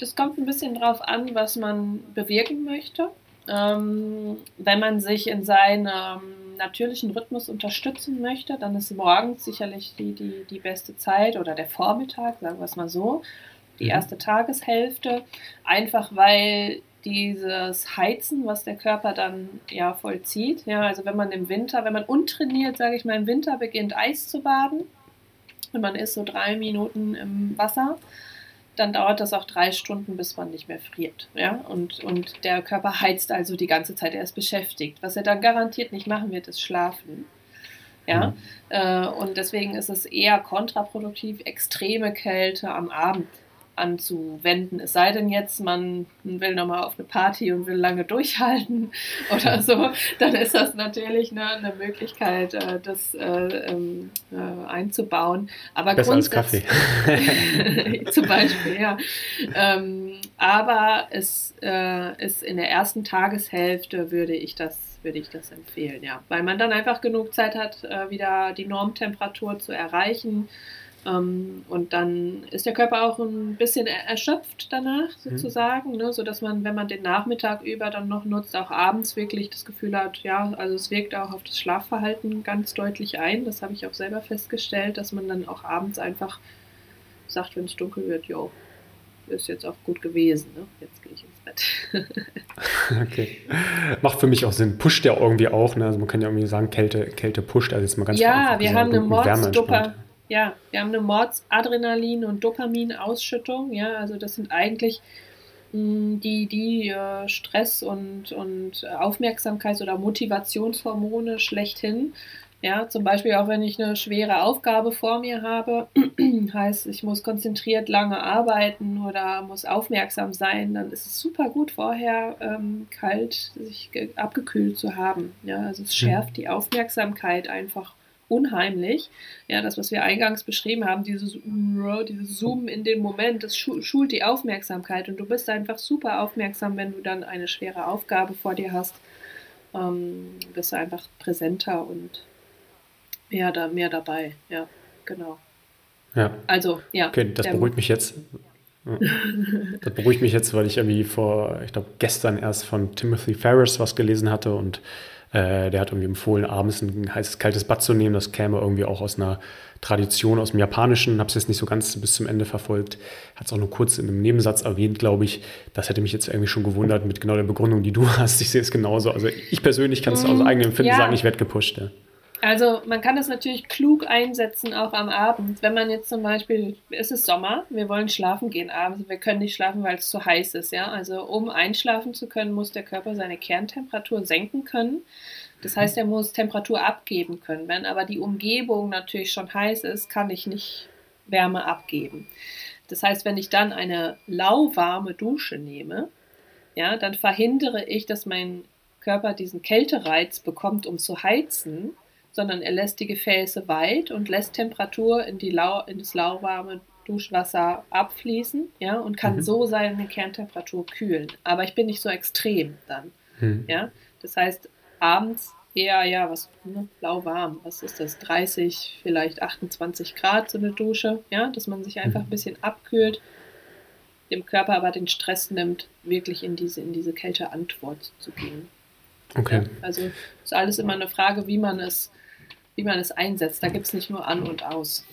das kommt ein bisschen drauf an, was man bewirken möchte. Ähm, wenn man sich in seinem natürlichen Rhythmus unterstützen möchte, dann ist morgens sicherlich die, die, die beste Zeit oder der Vormittag, sagen wir es mal so, die mhm. erste Tageshälfte, einfach weil dieses Heizen, was der Körper dann ja vollzieht, ja, also wenn man im Winter, wenn man untrainiert, sage ich mal, im Winter beginnt Eis zu baden und man ist so drei Minuten im Wasser, dann dauert das auch drei Stunden, bis man nicht mehr friert. Ja? Und, und der Körper heizt also die ganze Zeit, er ist beschäftigt. Was er dann garantiert nicht machen wird, ist schlafen. Ja? Mhm. Äh, und deswegen ist es eher kontraproduktiv, extreme Kälte am Abend anzuwenden. Es sei denn jetzt, man will nochmal auf eine Party und will lange durchhalten oder so, dann ist das natürlich eine, eine Möglichkeit, äh, das äh, ähm, äh, einzubauen. Aber Besser als Kaffee. zum Beispiel, ja. Ähm, aber es äh, ist in der ersten Tageshälfte würde ich das würde ich das empfehlen, ja. Weil man dann einfach genug Zeit hat, äh, wieder die Normtemperatur zu erreichen und dann ist der Körper auch ein bisschen erschöpft danach mhm. sozusagen, mhm. ne, sodass man, wenn man den Nachmittag über dann noch nutzt, auch abends wirklich das Gefühl hat, ja, also es wirkt auch auf das Schlafverhalten ganz deutlich ein. Das habe ich auch selber festgestellt, dass man dann auch abends einfach sagt, wenn es dunkel wird, jo, ist jetzt auch gut gewesen, ne? jetzt gehe ich ins Bett. okay. Macht für mich auch Sinn. Pusht ja irgendwie auch, ne? Also man kann ja irgendwie sagen, Kälte, Kälte pusht, also jetzt mal ganz Ja, wir haben eine Mordsdopa ja, wir haben eine Mordsadrenalin- und Dopaminausschüttung. Ja, also das sind eigentlich mh, hm, die, die äh, Stress- und, und Aufmerksamkeits- oder Motivationshormone schlechthin. Ja, zum Beispiel auch wenn ich eine schwere Aufgabe vor mir habe, heißt, ich muss konzentriert lange arbeiten oder muss aufmerksam sein, dann ist es super gut, vorher ähm, kalt sich abgekühlt zu haben. Ja, also es schärft die Aufmerksamkeit einfach unheimlich. Ja, das, was wir eingangs beschrieben haben, dieses, dieses Zoomen in den Moment, das schult die Aufmerksamkeit und du bist einfach super aufmerksam, wenn du dann eine schwere Aufgabe vor dir hast. Ähm, bist du einfach präsenter und mehr, da, mehr dabei. Ja, genau. Ja. Also, ja. Okay, das beruhigt mich jetzt. Das beruhigt mich jetzt, weil ich irgendwie vor, ich glaube, gestern erst von Timothy Ferris was gelesen hatte und äh, der hat irgendwie empfohlen, abends ein heißes, kaltes Bad zu nehmen. Das käme irgendwie auch aus einer Tradition aus dem Japanischen. Habe es jetzt nicht so ganz bis zum Ende verfolgt. Hat es auch nur kurz in einem Nebensatz erwähnt, glaube ich. Das hätte mich jetzt irgendwie schon gewundert mit genau der Begründung, die du hast. Ich sehe es genauso. Also ich persönlich kann es aus mm, eigenem Empfinden ja. sagen, ich werde gepusht. Ja. Also man kann das natürlich klug einsetzen, auch am Abend. Wenn man jetzt zum Beispiel, es ist Sommer, wir wollen schlafen gehen abends, wir können nicht schlafen, weil es zu heiß ist, ja. Also um einschlafen zu können, muss der Körper seine Kerntemperatur senken können. Das heißt, er muss Temperatur abgeben können. Wenn aber die Umgebung natürlich schon heiß ist, kann ich nicht Wärme abgeben. Das heißt, wenn ich dann eine lauwarme Dusche nehme, ja, dann verhindere ich, dass mein Körper diesen Kältereiz bekommt, um zu heizen sondern er lässt die Gefäße weit und lässt Temperatur in, die lau in das lauwarme Duschwasser abfließen, ja, und kann mhm. so seine Kerntemperatur kühlen. Aber ich bin nicht so extrem dann, mhm. ja. Das heißt, abends eher, ja, was, ne, lauwarm, was ist das, 30, vielleicht 28 Grad so eine Dusche, ja, dass man sich einfach mhm. ein bisschen abkühlt, dem Körper aber den Stress nimmt, wirklich in diese, in diese Kälteantwort zu gehen. Okay. Ja, also ist alles immer eine Frage, wie man es wie man es einsetzt. Da gibt es nicht nur an und aus.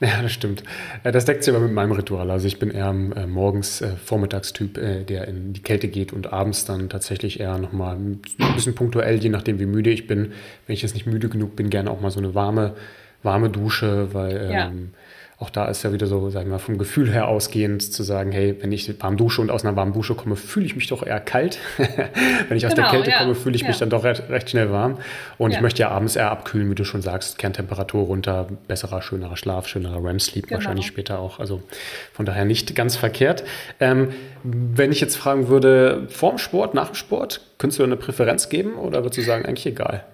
Ja, das stimmt. Äh, das deckt sich aber mit meinem Ritual. Also ich bin eher äh, morgens äh, Vormittagstyp, äh, der in die Kälte geht und abends dann tatsächlich eher nochmal ein bisschen punktuell, je nachdem wie müde ich bin. Wenn ich jetzt nicht müde genug bin, gerne auch mal so eine warme, warme Dusche, weil ja. Auch da ist ja wieder so, sagen wir vom Gefühl her ausgehend zu sagen, hey, wenn ich warm dusche und aus einer warmen Dusche komme, fühle ich mich doch eher kalt. wenn ich aus genau, der Kälte ja. komme, fühle ich ja. mich dann doch recht, recht schnell warm. Und ja. ich möchte ja abends eher abkühlen, wie du schon sagst, Kerntemperatur runter, besserer, schönerer Schlaf, schönerer REM-Sleep genau. wahrscheinlich später auch. Also von daher nicht ganz verkehrt. Ähm, wenn ich jetzt fragen würde, vorm Sport, nach dem Sport, könntest du eine Präferenz geben oder würdest du sagen, eigentlich egal?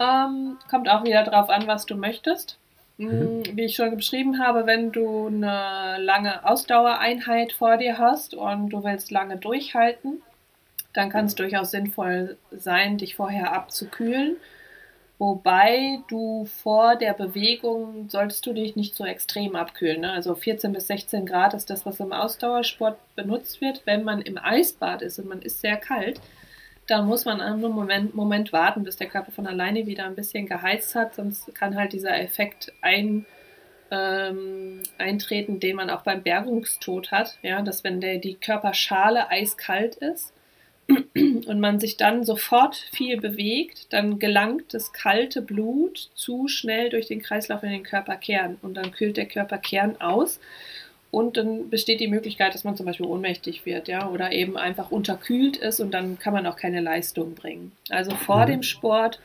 Ähm, kommt auch wieder drauf an, was du möchtest. Mhm. Wie ich schon beschrieben habe, wenn du eine lange Ausdauereinheit vor dir hast und du willst lange durchhalten, dann kann es durchaus sinnvoll sein, dich vorher abzukühlen. Wobei du vor der Bewegung solltest du dich nicht so extrem abkühlen. Ne? Also 14 bis 16 Grad ist das, was im Ausdauersport benutzt wird. Wenn man im Eisbad ist und man ist sehr kalt, dann muss man einen Moment, Moment warten, bis der Körper von alleine wieder ein bisschen geheizt hat, sonst kann halt dieser Effekt ein, ähm, eintreten, den man auch beim Bergungstod hat, ja, dass wenn der, die Körperschale eiskalt ist und man sich dann sofort viel bewegt, dann gelangt das kalte Blut zu schnell durch den Kreislauf in den Körperkern. Und dann kühlt der Körperkern aus und dann besteht die Möglichkeit, dass man zum Beispiel ohnmächtig wird, ja, oder eben einfach unterkühlt ist und dann kann man auch keine Leistung bringen. Also vor mhm. dem Sport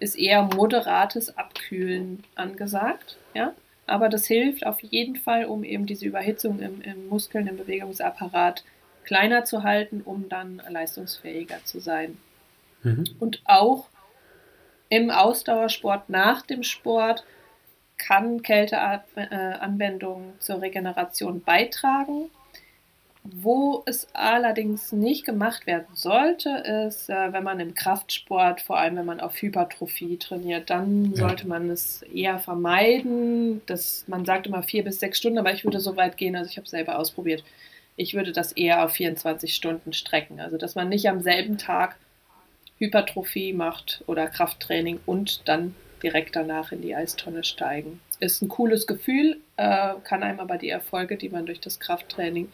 ist eher moderates Abkühlen angesagt, ja. Aber das hilft auf jeden Fall, um eben diese Überhitzung im, im Muskeln, im Bewegungsapparat kleiner zu halten, um dann leistungsfähiger zu sein. Mhm. Und auch im Ausdauersport nach dem Sport kann Kälteanwendung zur Regeneration beitragen. Wo es allerdings nicht gemacht werden sollte, ist, äh, wenn man im Kraftsport, vor allem wenn man auf Hypertrophie trainiert, dann sollte man es eher vermeiden. Das, man sagt immer vier bis sechs Stunden, aber ich würde so weit gehen, also ich habe es selber ausprobiert. Ich würde das eher auf 24 Stunden strecken. Also dass man nicht am selben Tag Hypertrophie macht oder Krafttraining und dann direkt danach in die Eistonne steigen. Ist ein cooles Gefühl, äh, kann einem aber die Erfolge, die man durch das Krafttraining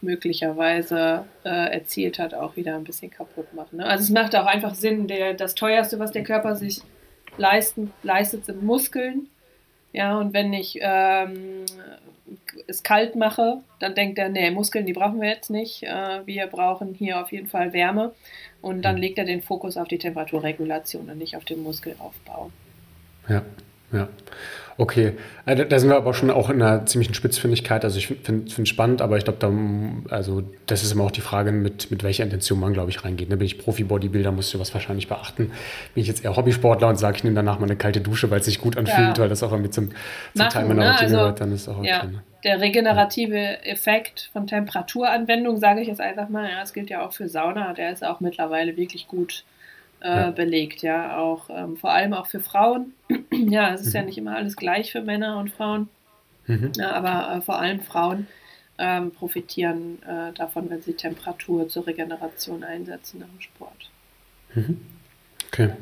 möglicherweise äh, erzielt hat, auch wieder ein bisschen kaputt machen. Ne? Also es macht auch einfach Sinn, der, das teuerste, was der Körper sich leisten, leistet, sind Muskeln. Ja, und wenn ich ähm, es kalt mache, dann denkt er, nee, Muskeln, die brauchen wir jetzt nicht. Äh, wir brauchen hier auf jeden Fall Wärme. Und dann legt er den Fokus auf die Temperaturregulation und nicht auf den Muskelaufbau. Ja, ja. Okay, äh, da sind wir aber schon auch in einer ziemlichen Spitzfindigkeit. Also ich finde es spannend, aber ich glaube, da, also das ist immer auch die Frage, mit, mit welcher Intention man, glaube ich, reingeht. Ne? Bin ich Profi-Bodybuilder, musst du was wahrscheinlich beachten. Bin ich jetzt eher Hobbysportler und sage, ich nehme danach mal eine kalte Dusche, weil es sich gut anfühlt, ja. weil das auch irgendwie zum, zum Machen, Teil meiner ne? Routine also, gehört, dann ist auch okay. Ja. Ne? Der regenerative Effekt von Temperaturanwendung, sage ich jetzt einfach mal, ja, das gilt ja auch für Sauna, der ist auch mittlerweile wirklich gut äh, ja. belegt, ja, auch ähm, vor allem auch für Frauen. ja, es ist mhm. ja nicht immer alles gleich für Männer und Frauen, mhm. ja, aber äh, vor allem Frauen ähm, profitieren äh, davon, wenn sie Temperatur zur Regeneration einsetzen nach dem Sport. Mhm. Okay. Ähm,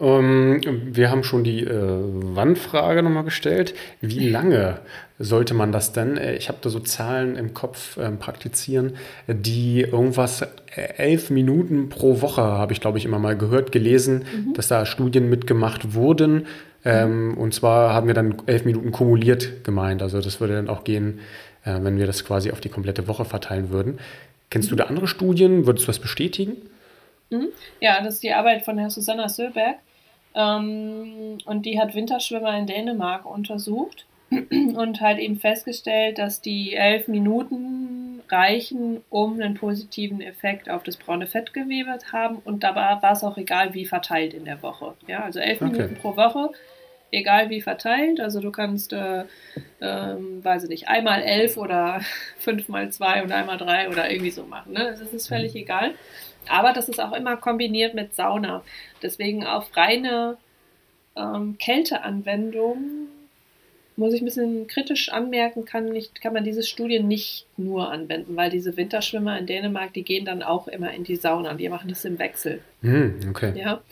wir haben schon die äh, Wannfrage nochmal gestellt. Wie lange sollte man das denn? Äh, ich habe da so Zahlen im Kopf äh, praktizieren, die irgendwas äh, elf Minuten pro Woche, habe ich glaube ich immer mal gehört, gelesen, mhm. dass da Studien mitgemacht wurden. Ähm, und zwar haben wir dann elf Minuten kumuliert gemeint. Also das würde dann auch gehen, äh, wenn wir das quasi auf die komplette Woche verteilen würden. Kennst mhm. du da andere Studien? Würdest du das bestätigen? Mhm. Ja, das ist die Arbeit von Herrn Susanna Söberg. Ähm, und die hat Winterschwimmer in Dänemark untersucht und halt eben festgestellt, dass die elf Minuten reichen, um einen positiven Effekt auf das braune Fettgewebe haben. Und dabei war es auch egal, wie verteilt in der Woche. Ja, also elf okay. Minuten pro Woche, egal wie verteilt. Also du kannst, äh, ähm, weiß ich nicht, einmal elf oder fünfmal zwei und einmal drei oder irgendwie so machen. Ne? Das ist völlig mhm. egal. Aber das ist auch immer kombiniert mit Sauna. Deswegen auf reine ähm, Kälteanwendung muss ich ein bisschen kritisch anmerken, kann, nicht, kann man diese Studien nicht nur anwenden, weil diese Winterschwimmer in Dänemark, die gehen dann auch immer in die Sauna. Die machen das im Wechsel. Mm, okay. Ja.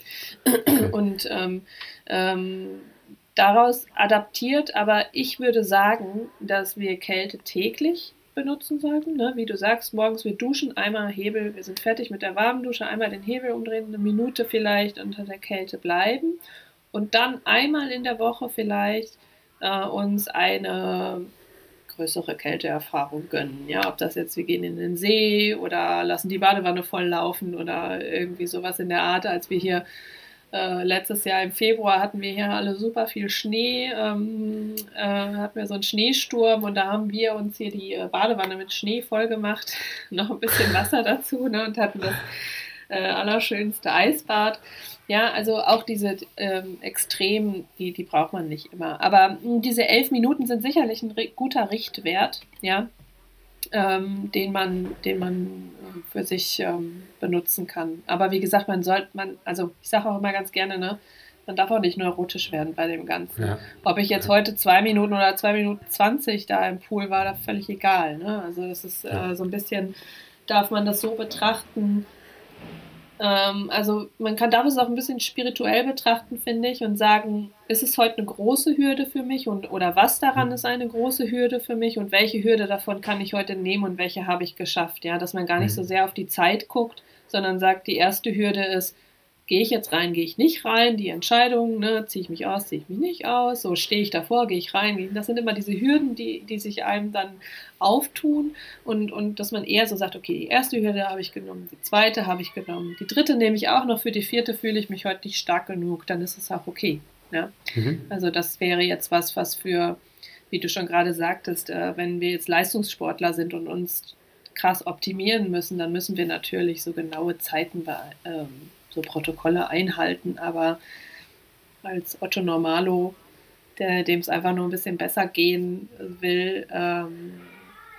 Okay. Und ähm, ähm, daraus adaptiert, aber ich würde sagen, dass wir Kälte täglich benutzen sollten. Ne? Wie du sagst, morgens wir duschen, einmal Hebel, wir sind fertig mit der warmen Dusche, einmal den Hebel umdrehen, eine Minute vielleicht unter der Kälte bleiben und dann einmal in der Woche vielleicht äh, uns eine größere Kälteerfahrung gönnen. Ja, ob das jetzt, wir gehen in den See oder lassen die Badewanne voll laufen oder irgendwie sowas in der Art, als wir hier äh, letztes Jahr im Februar hatten wir hier alle super viel Schnee, ähm, äh, hatten wir so einen Schneesturm und da haben wir uns hier die äh, Badewanne mit Schnee voll gemacht, noch ein bisschen Wasser dazu ne, und hatten das äh, allerschönste Eisbad. Ja, also auch diese ähm, Extremen, die, die braucht man nicht immer. Aber mh, diese elf Minuten sind sicherlich ein guter Richtwert, ja, ähm, den man, den man für sich ähm, benutzen kann. Aber wie gesagt, man sollte, man, also ich sage auch immer ganz gerne, ne, man darf auch nicht neurotisch werden bei dem Ganzen. Ja. Ob ich jetzt heute zwei Minuten oder zwei Minuten zwanzig da im Pool war, da völlig egal. Ne? Also das ist ja. äh, so ein bisschen, darf man das so betrachten, ähm, also man kann darf es auch ein bisschen spirituell betrachten, finde ich, und sagen, ist es heute eine große Hürde für mich und oder was daran ist eine große Hürde für mich und welche Hürde davon kann ich heute nehmen und welche habe ich geschafft, ja, dass man gar nicht mhm. so sehr auf die Zeit guckt, sondern sagt, die erste Hürde ist, gehe ich jetzt rein, gehe ich nicht rein, die Entscheidung, ne, ziehe ich mich aus, ziehe ich mich nicht aus, so stehe ich davor, gehe ich rein. Das sind immer diese Hürden, die, die sich einem dann auftun und, und dass man eher so sagt, okay, die erste Hürde habe ich genommen, die zweite habe ich genommen, die dritte nehme ich auch noch, für die vierte fühle ich mich heute nicht stark genug, dann ist es auch okay. Ja? Mhm. Also das wäre jetzt was, was für, wie du schon gerade sagtest, äh, wenn wir jetzt Leistungssportler sind und uns krass optimieren müssen, dann müssen wir natürlich so genaue Zeiten ähm, so Protokolle einhalten, aber als Otto Normalo, dem es einfach nur ein bisschen besser gehen will, ähm,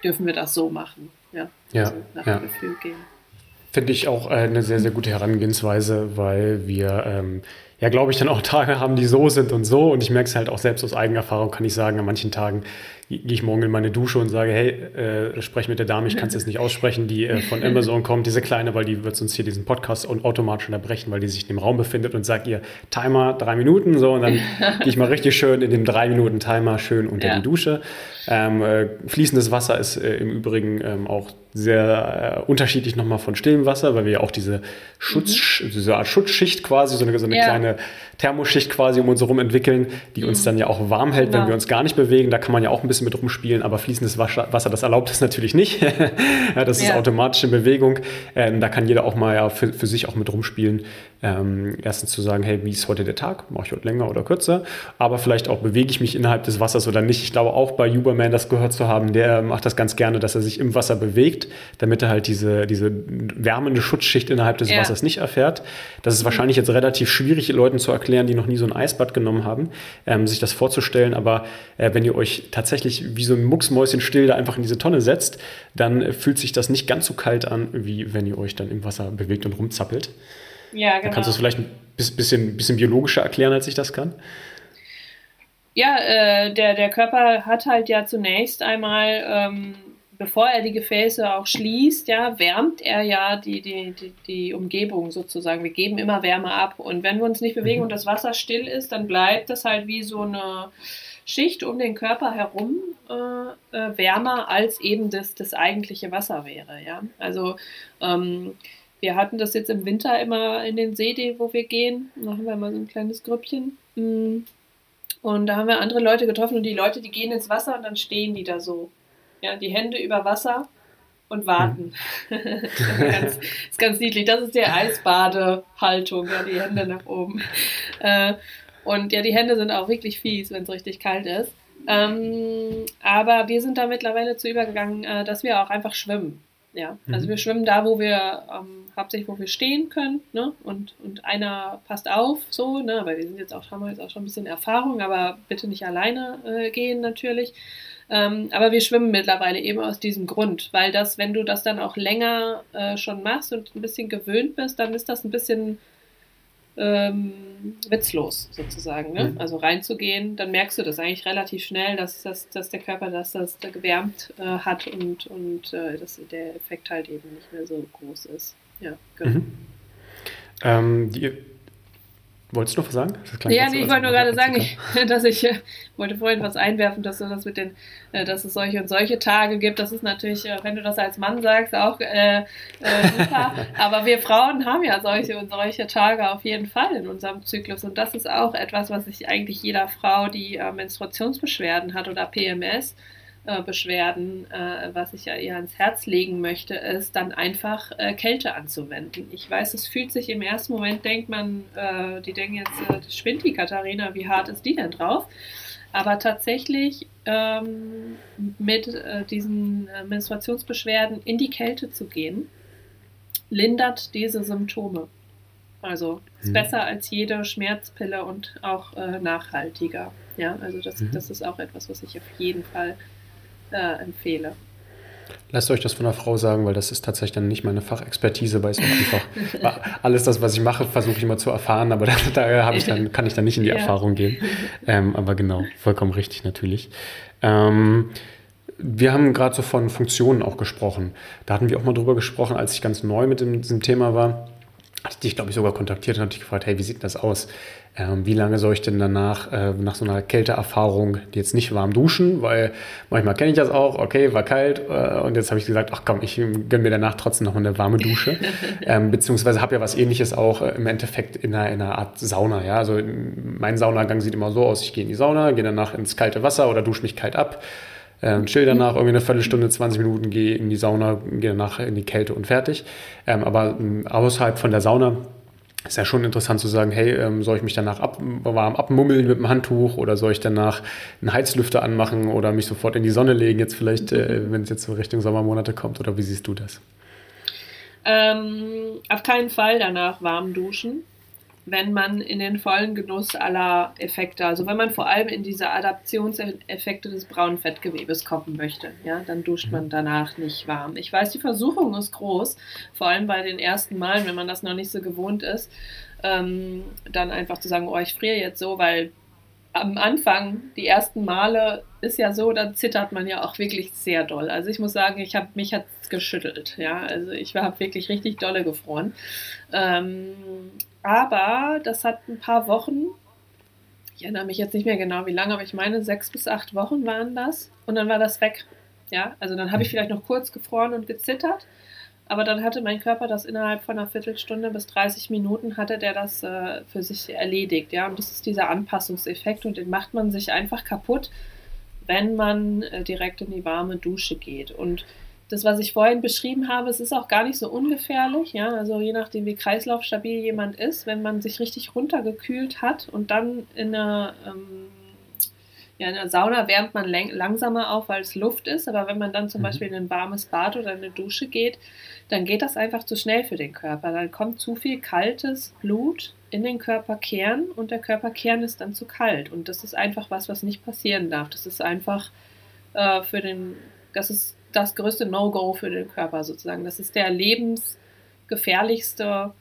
dürfen wir das so machen. Ja, ja also nach ja. Gefühl gehen. Finde ich auch äh, eine sehr, sehr gute Herangehensweise, weil wir ähm, ja, glaube ich, dann auch Tage haben, die so sind und so. Und ich merke es halt auch selbst aus eigener Erfahrung, kann ich sagen, an manchen Tagen gehe ich morgen in meine Dusche und sage, hey, äh, sprech mit der Dame, ich kann es jetzt nicht aussprechen, die äh, von Amazon kommt, diese kleine, weil die wird uns hier diesen Podcast und automatisch unterbrechen, weil die sich in dem Raum befindet und sagt ihr, Timer drei Minuten, so, und dann gehe ich mal richtig schön in dem drei Minuten Timer schön unter ja. die Dusche. Ähm, äh, fließendes Wasser ist äh, im Übrigen ähm, auch sehr äh, unterschiedlich nochmal von stillem Wasser, weil wir ja auch diese Schutz, mhm. diese Art Schutzschicht quasi, so eine, so eine ja. kleine eine Thermoschicht quasi um uns herum entwickeln, die mhm. uns dann ja auch warm hält, wenn ja. wir uns gar nicht bewegen. Da kann man ja auch ein bisschen mit rumspielen, aber fließendes Wasser, das erlaubt es natürlich nicht. ja, das ist automatisch in Bewegung. Ähm, da kann jeder auch mal ja für, für sich auch mit rumspielen. Ähm, erstens zu sagen, hey, wie ist heute der Tag? Mache ich heute länger oder kürzer? Aber vielleicht auch bewege ich mich innerhalb des Wassers oder nicht. Ich glaube auch bei Uberman das gehört zu haben, der macht das ganz gerne, dass er sich im Wasser bewegt, damit er halt diese, diese wärmende Schutzschicht innerhalb des. Wassers nicht erfährt. Das ist wahrscheinlich jetzt relativ schwierig, Leuten zu erklären, die noch nie so ein Eisbad genommen haben, ähm, sich das vorzustellen. Aber äh, wenn ihr euch tatsächlich wie so ein Mucksmäuschen still da einfach in diese Tonne setzt, dann äh, fühlt sich das nicht ganz so kalt an, wie wenn ihr euch dann im Wasser bewegt und rumzappelt. Ja, genau. Da kannst du es vielleicht ein bisschen, bisschen biologischer erklären, als ich das kann? Ja, äh, der, der Körper hat halt ja zunächst einmal, ähm, bevor er die Gefäße auch schließt, ja, wärmt er ja die, die, die, die Umgebung sozusagen. Wir geben immer Wärme ab. Und wenn wir uns nicht bewegen mhm. und das Wasser still ist, dann bleibt das halt wie so eine Schicht um den Körper herum äh, äh, wärmer, als eben das, das eigentliche Wasser wäre. Ja? Also ähm, wir hatten das jetzt im Winter immer in den See, wo wir gehen. Da haben wir mal so ein kleines Grüppchen. Mm. Und da haben wir andere Leute getroffen und die Leute, die gehen ins Wasser und dann stehen die da so. Ja, die Hände über Wasser und warten. Hm. das, ist ganz, ist ganz niedlich. Das ist die Eisbadehaltung, ja, die Hände nach oben. Äh, und ja, die Hände sind auch wirklich fies, wenn es richtig kalt ist. Ähm, aber wir sind da mittlerweile zu übergegangen, äh, dass wir auch einfach schwimmen. Ja, also mhm. wir schwimmen da, wo wir ähm, hauptsächlich, wo wir stehen können, ne? Und, und einer passt auf, so, ne? Weil wir sind jetzt auch, haben jetzt auch schon ein bisschen Erfahrung, aber bitte nicht alleine äh, gehen natürlich. Ähm, aber wir schwimmen mittlerweile eben aus diesem Grund, weil das, wenn du das dann auch länger äh, schon machst und ein bisschen gewöhnt bist, dann ist das ein bisschen ähm, witzlos sozusagen. Ne? Mhm. Also reinzugehen, dann merkst du das eigentlich relativ schnell, dass, dass, dass der Körper das, das gewärmt äh, hat und, und äh, dass der Effekt halt eben nicht mehr so groß ist. Ja, genau. Mhm. Ähm, die, Wolltest du noch was sagen? Ja, nee, ich wollte nur gerade sagen, ich, dass ich äh, wollte vorhin was einwerfen, dass du das mit den, äh, dass es solche und solche Tage gibt. Das ist natürlich, äh, wenn du das als Mann sagst, auch äh, äh, super. Aber wir Frauen haben ja solche und solche Tage auf jeden Fall in unserem Zyklus. Und das ist auch etwas, was ich eigentlich jeder Frau, die äh, Menstruationsbeschwerden hat oder PMS, äh, Beschwerden, äh, was ich ja ihr ans Herz legen möchte, ist dann einfach äh, Kälte anzuwenden. Ich weiß, es fühlt sich im ersten Moment, denkt man, äh, die denken jetzt, äh, das spinnt die Katharina, wie hart ist die denn drauf? Aber tatsächlich ähm, mit diesen Menstruationsbeschwerden in die Kälte zu gehen, lindert diese Symptome. Also ist mhm. besser als jede Schmerzpille und auch nachhaltiger. Ja, also das, mhm. das ist auch etwas, was ich auf jeden Fall äh, empfehle. Lasst euch das von einer Frau sagen, weil das ist tatsächlich dann nicht meine Fachexpertise, weil es einfach alles das, was ich mache, versuche ich immer zu erfahren, aber da, da ich dann, kann ich dann nicht in die ja. Erfahrung gehen. Ähm, aber genau, vollkommen richtig natürlich. Ähm, wir haben gerade so von Funktionen auch gesprochen. Da hatten wir auch mal drüber gesprochen, als ich ganz neu mit dem, diesem Thema war. Hatte ich dich, glaube ich, sogar kontaktiert und hatte dich gefragt, hey, wie sieht das aus? Ähm, wie lange soll ich denn danach, äh, nach so einer Kälteerfahrung, jetzt nicht warm duschen, weil manchmal kenne ich das auch, okay, war kalt äh, und jetzt habe ich gesagt, ach komm, ich gönne mir danach trotzdem noch eine warme Dusche. ähm, beziehungsweise habe ja was ähnliches auch äh, im Endeffekt in einer, in einer, Art Sauna. Ja? Also mein Saunagang sieht immer so aus, ich gehe in die Sauna, gehe danach ins kalte Wasser oder dusche mich kalt ab. Ähm, chill danach irgendwie eine Viertelstunde, 20 Minuten, gehe in die Sauna, gehe danach in die Kälte und fertig. Ähm, aber ähm, außerhalb von der Sauna ist ja schon interessant zu sagen, hey, ähm, soll ich mich danach ab, warm abmummeln mit dem Handtuch oder soll ich danach einen Heizlüfter anmachen oder mich sofort in die Sonne legen, jetzt vielleicht, äh, wenn es jetzt so Richtung Sommermonate kommt oder wie siehst du das? Ähm, auf keinen Fall danach warm duschen wenn man in den vollen Genuss aller Effekte, also wenn man vor allem in diese Adaptionseffekte des braunen Fettgewebes kommen möchte, ja, dann duscht man danach nicht warm. Ich weiß, die Versuchung ist groß, vor allem bei den ersten Malen, wenn man das noch nicht so gewohnt ist, ähm, dann einfach zu sagen, oh, ich friere jetzt so, weil am Anfang, die ersten Male, ist ja so, dann zittert man ja auch wirklich sehr doll. Also ich muss sagen, ich habe mich hat geschüttelt, ja, also ich habe wirklich richtig dolle gefroren. Ähm, aber das hat ein paar Wochen, ich erinnere mich jetzt nicht mehr genau wie lange, aber ich meine sechs bis acht Wochen waren das. Und dann war das weg. Ja, also dann habe ich vielleicht noch kurz gefroren und gezittert. Aber dann hatte mein Körper das innerhalb von einer Viertelstunde bis 30 Minuten hatte der das äh, für sich erledigt. Ja, und das ist dieser Anpassungseffekt und den macht man sich einfach kaputt, wenn man äh, direkt in die warme Dusche geht. Und das, was ich vorhin beschrieben habe, es ist auch gar nicht so ungefährlich. Ja? Also je nachdem, wie kreislaufstabil jemand ist, wenn man sich richtig runtergekühlt hat und dann in einer, ähm, ja, in einer Sauna wärmt man langsamer auf, weil es Luft ist. Aber wenn man dann zum mhm. Beispiel in ein warmes Bad oder eine Dusche geht, dann geht das einfach zu schnell für den Körper. Dann kommt zu viel kaltes Blut in den Körperkern und der Körperkern ist dann zu kalt. Und das ist einfach was, was nicht passieren darf. Das ist einfach äh, für den, das ist das größte No-Go für den Körper sozusagen. Das ist der lebensgefährlichste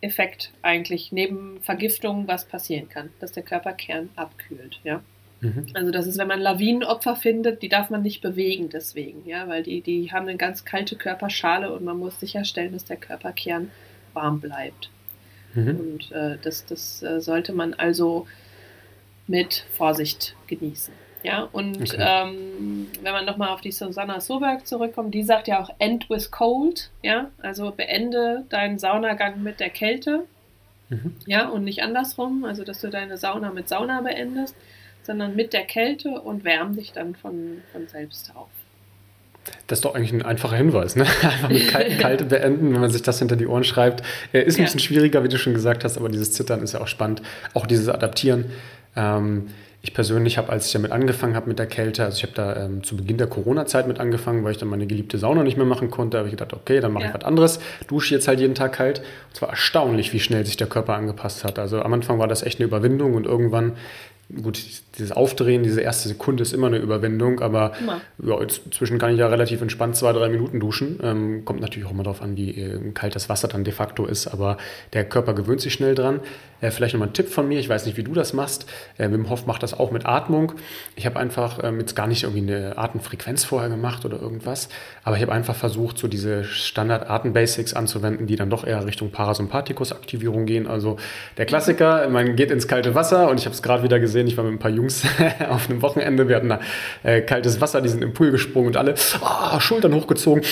Effekt eigentlich neben Vergiftung, was passieren kann, dass der Körperkern abkühlt, ja. Mhm. Also das ist, wenn man Lawinenopfer findet, die darf man nicht bewegen deswegen, ja, weil die, die haben eine ganz kalte Körperschale und man muss sicherstellen, dass der Körperkern warm bleibt. Mhm. Und äh, das, das äh, sollte man also mit Vorsicht genießen. Ja, und okay. ähm, wenn man nochmal auf die Susanna Soberg zurückkommt, die sagt ja auch end with cold, ja, also beende deinen Saunagang mit der Kälte, mhm. ja, und nicht andersrum, also dass du deine Sauna mit Sauna beendest, sondern mit der Kälte und wärm dich dann von, von selbst auf. Das ist doch eigentlich ein einfacher Hinweis, ne? Einfach mit Kal Kalte beenden, wenn man sich das hinter die Ohren schreibt. Äh, ist ein ja. bisschen schwieriger, wie du schon gesagt hast, aber dieses Zittern ist ja auch spannend. Auch dieses Adaptieren. Ähm, ich persönlich habe, als ich damit angefangen habe mit der Kälte, also ich habe da ähm, zu Beginn der Corona-Zeit mit angefangen, weil ich dann meine geliebte Sauna nicht mehr machen konnte, habe ich gedacht, okay, dann mache ja. ich was anderes, dusche jetzt halt jeden Tag kalt. Und es war erstaunlich, wie schnell sich der Körper angepasst hat. Also am Anfang war das echt eine Überwindung und irgendwann gut, dieses Aufdrehen, diese erste Sekunde ist immer eine Überwindung, aber ja, inzwischen kann ich ja relativ entspannt zwei, drei Minuten duschen. Ähm, kommt natürlich auch immer darauf an, wie äh, kalt das Wasser dann de facto ist, aber der Körper gewöhnt sich schnell dran. Äh, vielleicht nochmal ein Tipp von mir, ich weiß nicht, wie du das machst. Äh, Wim Hof macht das auch mit Atmung. Ich habe einfach ähm, jetzt gar nicht irgendwie eine Atemfrequenz vorher gemacht oder irgendwas, aber ich habe einfach versucht, so diese Standard-Atem-Basics anzuwenden, die dann doch eher Richtung Parasympathikus-Aktivierung gehen. Also der Klassiker, man geht ins kalte Wasser und ich habe es gerade wieder gesehen, ich war mit ein paar Jungs auf einem Wochenende, wir hatten da äh, kaltes Wasser, die sind im Pool gesprungen und alle oh, Schultern hochgezogen,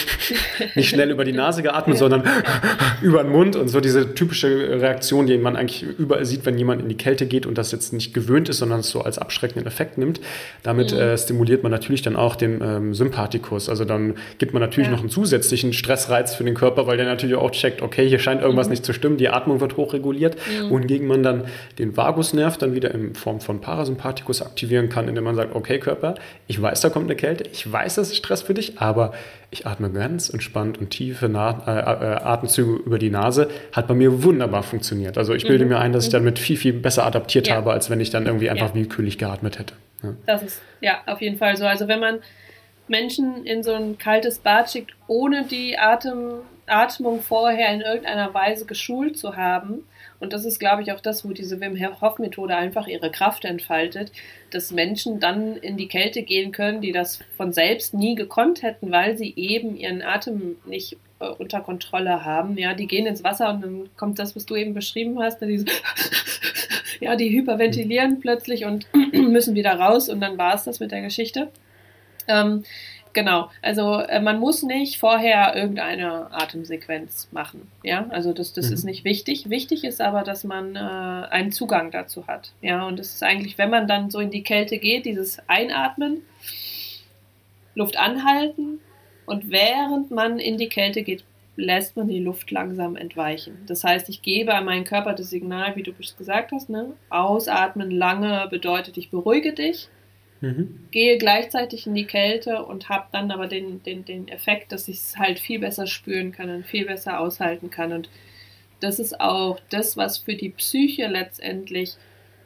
nicht schnell über die Nase geatmet, sondern über den Mund und so diese typische Reaktion, die man eigentlich überall sieht, wenn jemand in die Kälte geht und das jetzt nicht gewöhnt ist, sondern es so als abschreckenden Effekt nimmt. Damit mhm. äh, stimuliert man natürlich dann auch den ähm, Sympathikus. Also dann gibt man natürlich ja. noch einen zusätzlichen Stressreiz für den Körper, weil der natürlich auch checkt, okay, hier scheint irgendwas mhm. nicht zu stimmen, die Atmung wird hochreguliert, mhm. wohingegen man dann den Vagusnerv dann wieder in Form von Parasympathikus aktivieren kann, indem man sagt, okay Körper, ich weiß, da kommt eine Kälte, ich weiß, das ist Stress für dich, aber ich atme ganz entspannt und tiefe Na äh, äh, Atemzüge über die Nase. Hat bei mir wunderbar funktioniert. Also ich bilde mhm. mir ein, dass ich damit viel, viel besser adaptiert ja. habe, als wenn ich dann irgendwie einfach ja. willkürlich geatmet hätte. Ja. Das ist ja auf jeden Fall so. Also wenn man Menschen in so ein kaltes Bad schickt, ohne die Atem, Atmung vorher in irgendeiner Weise geschult zu haben, und das ist, glaube ich, auch das, wo diese Wim Hof Methode einfach ihre Kraft entfaltet, dass Menschen dann in die Kälte gehen können, die das von selbst nie gekonnt hätten, weil sie eben ihren Atem nicht äh, unter Kontrolle haben. Ja, die gehen ins Wasser und dann kommt das, was du eben beschrieben hast, diese, ja, die hyperventilieren plötzlich und müssen wieder raus und dann war es das mit der Geschichte. Ähm, Genau, also äh, man muss nicht vorher irgendeine Atemsequenz machen. Ja, also das, das mhm. ist nicht wichtig. Wichtig ist aber, dass man äh, einen Zugang dazu hat. Ja, und das ist eigentlich, wenn man dann so in die Kälte geht, dieses Einatmen, Luft anhalten und während man in die Kälte geht, lässt man die Luft langsam entweichen. Das heißt, ich gebe an meinen Körper das Signal, wie du gesagt hast, ne? Ausatmen lange bedeutet, ich beruhige dich Mhm. Gehe gleichzeitig in die Kälte und habe dann aber den, den, den Effekt, dass ich es halt viel besser spüren kann und viel besser aushalten kann. Und das ist auch das, was für die Psyche letztendlich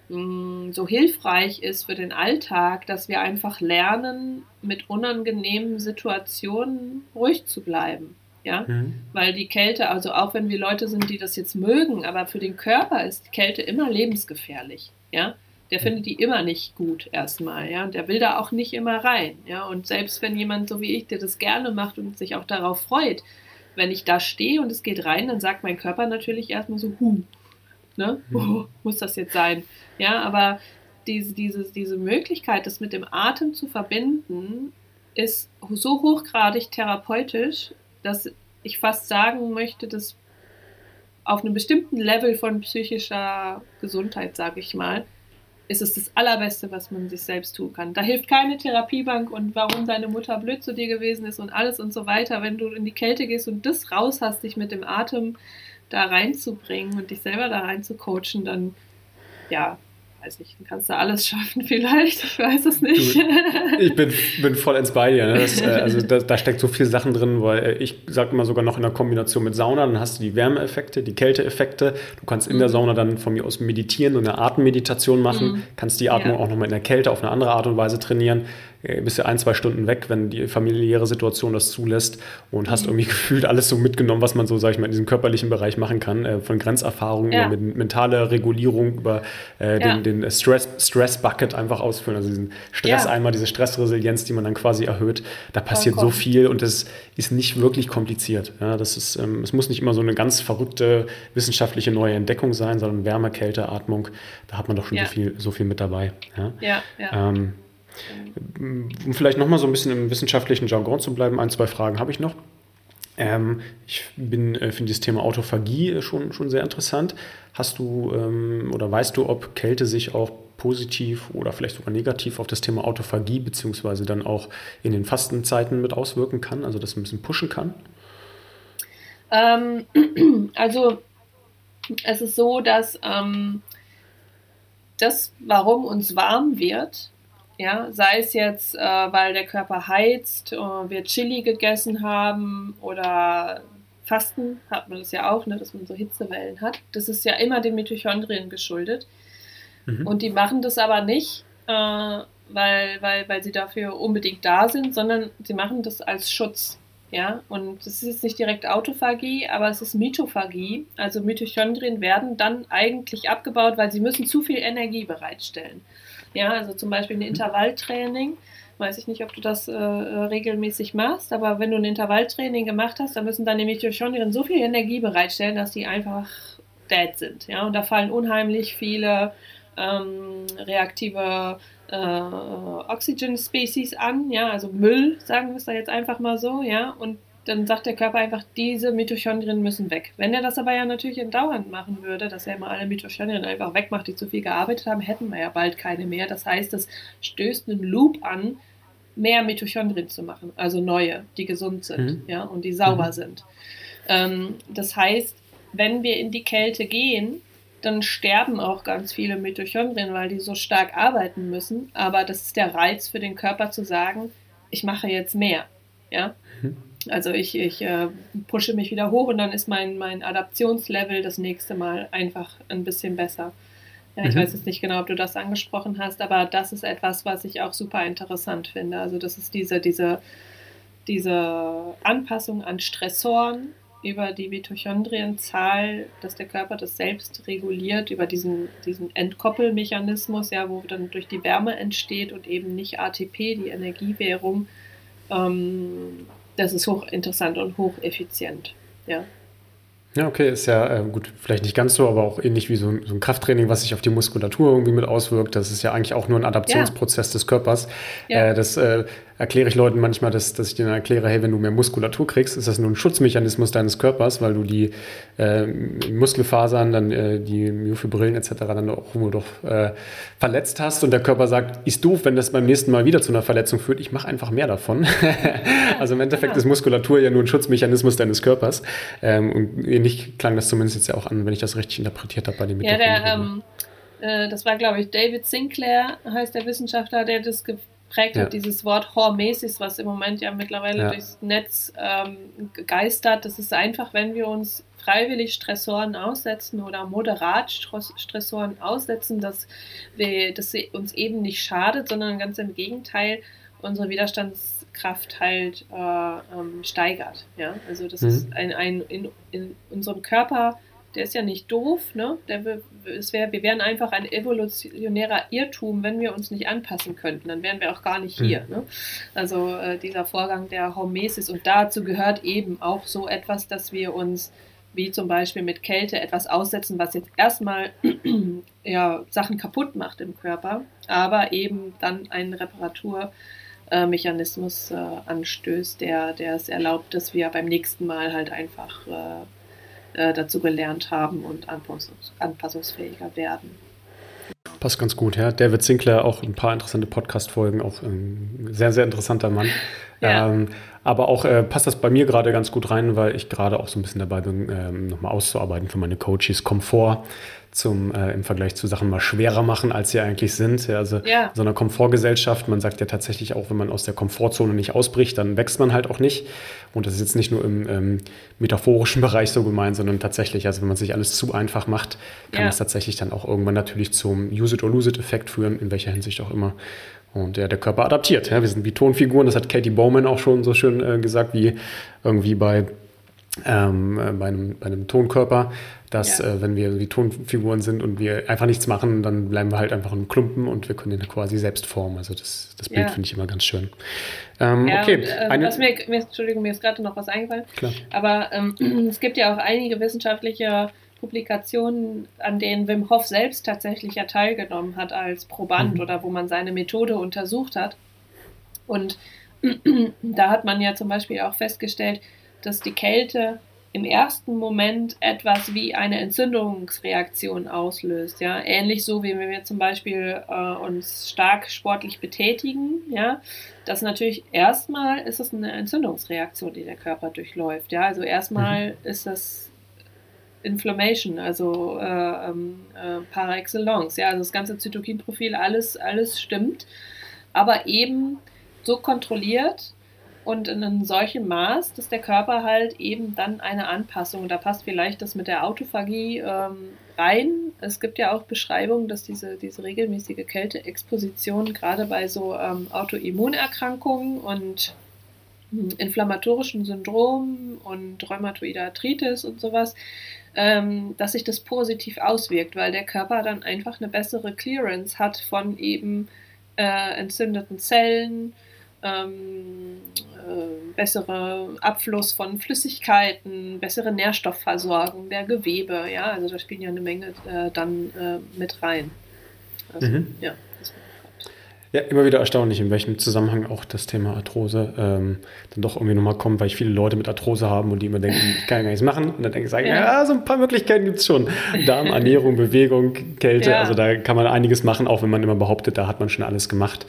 mh, mm, so hilfreich ist für den Alltag, dass wir einfach lernen, mit unangenehmen Situationen ruhig zu bleiben. Ja, mhm. weil die Kälte, also auch wenn wir Leute sind, die das jetzt mögen, aber für den Körper ist Kälte immer lebensgefährlich. Ja, der findet die immer nicht gut erstmal, ja, und der will da auch nicht immer rein, ja, und selbst wenn jemand so wie ich, der das gerne macht und sich auch darauf freut, wenn ich da stehe und es geht rein, dann sagt mein Körper natürlich erstmal so, hu, ne, oh, muss das jetzt sein, ja, aber diese, diese, diese Möglichkeit, das mit dem Atem zu verbinden, ist so hochgradig therapeutisch, dass ich fast sagen möchte, dass auf einem bestimmten Level von psychischer Gesundheit, sage ich mal, ist es das Allerbeste, was man sich selbst tun kann. Da hilft keine Therapiebank und warum deine Mutter blöd zu dir gewesen ist und alles und so weiter. Wenn du in die Kälte gehst und das raus hast, dich mit dem Atem da reinzubringen und dich selber da rein zu coachen, dann ja, weiß nicht, dann kannst du alles schaffen vielleicht, ich weiß es nicht. Du, ich bin, bin vollends bei dir. Ne? Das, äh, also da, da, steckt so viel Sachen drin, weil äh, ich sage immer sogar noch in der Kombination mit Sauna, dann hast du die Wärmeeffekte, die Kälteeffekte. Du kannst in mhm. der Sauna dann von mir aus meditieren und eine Atemmeditation machen, mhm. kannst die Atmung ja. auch nochmal in der Kälte auf eine andere Art und Weise trainieren bist du ein, zwei Stunden weg, wenn die familiäre Situation das zulässt und hast mhm. irgendwie gefühlt alles so mitgenommen, was man so, sag ich mal, in diesem körperlichen Bereich machen kann, äh, von Grenzerfahrungen ja. über mentale Regulierung, über äh, ja. den, den Stress, Stress Bucket einfach ausfüllen, also diesen Stress ja. einmal, diese Stressresilienz, die man dann quasi erhöht. Da passiert so viel und das ist nicht wirklich kompliziert. Ja, das ist, ähm, es muss nicht immer so eine ganz verrückte wissenschaftliche neue Entdeckung sein, sondern Wärme, Kälte, Atmung, da hat man doch schon so, viel, so viel mit dabei. Ja, ja. Ähm, um vielleicht nochmal so ein bisschen im wissenschaftlichen Jargon zu bleiben, ein, zwei Fragen habe ich noch. Ähm, ich äh, finde das Thema Autophagie schon, schon sehr interessant. Hast du ähm, oder weißt du, ob Kälte sich auch positiv oder vielleicht sogar negativ auf das Thema Autophagie beziehungsweise dann auch in den Fastenzeiten mit auswirken kann, also das ein bisschen pushen kann? Ähm, also es ist so, dass ähm, das, warum uns warm wird, ja, sei es jetzt, äh, weil der Körper heizt, äh, wir Chili gegessen haben oder Fasten, hat man das ja auch, ne, dass man so Hitzewellen hat. Das ist ja immer den Mitochondrien geschuldet. Mhm. Und die machen das aber nicht, äh, weil, weil, weil sie dafür unbedingt da sind, sondern sie machen das als Schutz. Ja, und das ist jetzt nicht direkt Autophagie, aber es ist Mitophagie. Also Mitochondrien werden dann eigentlich abgebaut, weil sie müssen zu viel Energie bereitstellen. Ja, also zum Beispiel ein. Intervalltraining. Weiß ich nicht, ob du das äh, regelmäßig machst, aber wenn du ein Intervalltraining gemacht hast, dann müssen deine Mitochondrien so viel Energie bereitstellen, dass die einfach dead sind. Ja, und da fallen unheimlich viele ähm, reaktive äh, Oxygen Species an, ja, also Müll, sagen wir es da jetzt einfach mal so, ja, und dann sagt der Körper einfach, diese Mitochondrien müssen weg. Wenn er das aber ja natürlich dauernd machen würde, dass er immer alle Mitochondrien einfach wegmacht, die zu viel gearbeitet haben, hätten wir ja bald keine mehr. Das heißt, das stößt einen Loop an, mehr Mitochondrien zu machen, also neue, die gesund sind mhm. ja, und die sauber mhm. sind. Ähm, das heißt, wenn wir in die Kälte gehen, dann sterben auch ganz viele Mitochondrien, weil die so stark arbeiten müssen. Aber das ist der Reiz für den Körper zu sagen, ich mache jetzt mehr. Ja? Mhm. Also ich, ich äh, pushe mich wieder hoch und dann ist mein, mein Adaptionslevel das nächste Mal einfach ein bisschen besser. Ja, ich mhm. weiß jetzt nicht genau, ob du das angesprochen hast, aber das ist etwas, was ich auch super interessant finde. Also das ist diese, diese, diese Anpassung an Stressoren über die Mitochondrienzahl, dass der Körper das selbst reguliert, über diesen, diesen Entkoppelmechanismus, ja, wo dann durch die Wärme entsteht und eben nicht ATP, die Energiewährung, ähm, das ist hochinteressant und hocheffizient. Ja. Ja, okay, ist ja äh, gut, vielleicht nicht ganz so, aber auch ähnlich wie so ein, so ein, Krafttraining, was sich auf die Muskulatur irgendwie mit auswirkt. Das ist ja eigentlich auch nur ein Adaptionsprozess ja. des Körpers. Ja. Äh, das äh, erkläre ich Leuten manchmal, dass, dass ich denen erkläre, hey, wenn du mehr Muskulatur kriegst, ist das nur ein Schutzmechanismus deines Körpers, weil du die äh, Muskelfasern, dann äh, die Myofibrillen etc. dann auch doch äh, verletzt hast und der Körper sagt, ist doof, wenn das beim nächsten Mal wieder zu einer Verletzung führt, ich mache einfach mehr davon. also im Endeffekt ja. ist Muskulatur ja nur ein Schutzmechanismus deines Körpers ähm, und ähnlich klang das zumindest jetzt ja auch an, wenn ich das richtig interpretiert habe bei dem Ja, der, ähm, äh, das war glaube ich David Sinclair, heißt der Wissenschaftler, der das geprägt ja. hat, dieses Wort Hormesis, was im Moment ja mittlerweile ja. durchs Netz ähm, geistert. Das ist einfach, wenn wir uns freiwillig Stressoren aussetzen oder moderat Stressoren aussetzen, dass, wir, dass sie uns eben nicht schadet, sondern ganz im Gegenteil unsere Widerstandskraft halt äh, ähm, steigert. Ja? Also das mhm. ist ein, ein in, in unserem Körper der ist ja nicht doof, ne? Der, es wär, wir wären einfach ein evolutionärer Irrtum, wenn wir uns nicht anpassen könnten. Dann wären wir auch gar nicht hier. Hm. Ne? Also äh, dieser Vorgang der Hormesis und dazu gehört eben auch so etwas, dass wir uns wie zum Beispiel mit Kälte etwas aussetzen, was jetzt erstmal ja, Sachen kaputt macht im Körper, aber eben dann einen Reparaturmechanismus äh, anstößt, der, der es erlaubt, dass wir beim nächsten Mal halt einfach äh, äh, dazu gelernt haben und anpassungs anpassungsfähiger werden. Passt ganz gut, ja. David Sinclair, auch ein paar interessante Podcast-Folgen, auch ein sehr, sehr interessanter Mann. Ja. Ähm, aber auch äh, passt das bei mir gerade ganz gut rein, weil ich gerade auch so ein bisschen dabei bin, ähm, nochmal auszuarbeiten für meine Coaches Komfort zum äh, im Vergleich zu Sachen mal schwerer machen, als sie eigentlich sind. Ja, also ja. so einer Komfortgesellschaft, man sagt ja tatsächlich auch, wenn man aus der Komfortzone nicht ausbricht, dann wächst man halt auch nicht. Und das ist jetzt nicht nur im ähm, metaphorischen Bereich so gemeint, sondern tatsächlich, also wenn man sich alles zu einfach macht, kann ja. das tatsächlich dann auch irgendwann natürlich zum Use it or lose it Effekt führen, in welcher Hinsicht auch immer. Und ja, der Körper adaptiert. Ja. Wir sind wie Tonfiguren, das hat Katie Bowman auch schon so schön äh, gesagt, wie irgendwie bei, ähm, äh, bei, einem, bei einem Tonkörper, dass ja. äh, wenn wir wie Tonfiguren sind und wir einfach nichts machen, dann bleiben wir halt einfach ein Klumpen und wir können den quasi selbst formen. Also das, das Bild ja. finde ich immer ganz schön. Ähm, ja, okay. Und, äh, eine, was mir, mir, Entschuldigung, mir ist gerade noch was eingefallen. Klar. Aber ähm, es gibt ja auch einige wissenschaftliche Publikationen, an denen Wim Hof selbst tatsächlich ja teilgenommen hat als Proband mhm. oder wo man seine Methode untersucht hat. Und da hat man ja zum Beispiel auch festgestellt, dass die Kälte im ersten Moment etwas wie eine Entzündungsreaktion auslöst, ja, ähnlich so wie wenn wir zum Beispiel äh, uns stark sportlich betätigen, ja, das natürlich erstmal ist es eine Entzündungsreaktion, die der Körper durchläuft, ja, also erstmal mhm. ist das Inflammation, also äh, ähm, äh, par excellence. Ja, also das ganze Zytokinprofil, alles, alles stimmt, aber eben so kontrolliert und in einem solchen Maß, dass der Körper halt eben dann eine Anpassung, da passt vielleicht das mit der Autophagie ähm, rein. Es gibt ja auch Beschreibungen, dass diese, diese regelmäßige Kälteexposition gerade bei so ähm, Autoimmunerkrankungen und hm, inflammatorischen Syndromen und Rheumatoide Arthritis und sowas, ähm, dass sich das positiv auswirkt, weil der Körper dann einfach eine bessere Clearance hat von eben äh, entzündeten Zellen, ähm, äh, bessere Abfluss von Flüssigkeiten, bessere Nährstoffversorgung der Gewebe, ja, also da spielen ja eine Menge äh, dann äh, mit rein. Also, mhm. ja. Ja, immer wieder erstaunlich, in welchem Zusammenhang auch das Thema Arthrose ähm, dann doch irgendwie nochmal kommt, weil ich viele Leute mit Arthrose haben und die immer denken, ich kann ja gar nichts machen. Und dann denke ich, ja. ja, so ein paar Möglichkeiten gibt es schon. Darm, Ernährung, Bewegung, Kälte, ja. also da kann man einiges machen, auch wenn man immer behauptet, da hat man schon alles gemacht.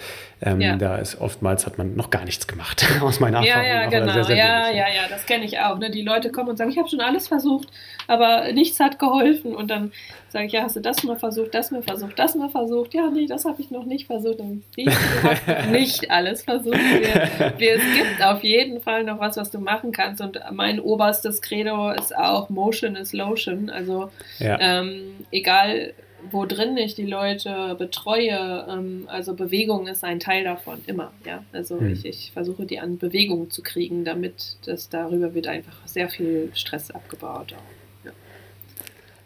Ähm, ja. Da ist oftmals hat man noch gar nichts gemacht, aus meiner Erfahrung. Ja, ja, genau. Sehr, sehr ja, ja, ja, das kenne ich auch. Ne? Die Leute kommen und sagen, ich habe schon alles versucht, aber nichts hat geholfen. Und dann sage ich, ja, hast du das mal versucht, das mal versucht, das mal versucht? Ja, nee, das habe ich noch nicht versucht. Und hast nicht alles versucht. Wir, wir, es gibt auf jeden Fall noch was, was du machen kannst. Und mein oberstes Credo ist auch Motion is Lotion. Also ja. ähm, egal wo drin ich die Leute betreue, ähm, also Bewegung ist ein Teil davon, immer, ja. Also hm. ich, ich versuche die an Bewegung zu kriegen, damit das darüber wird einfach sehr viel Stress abgebaut. Auch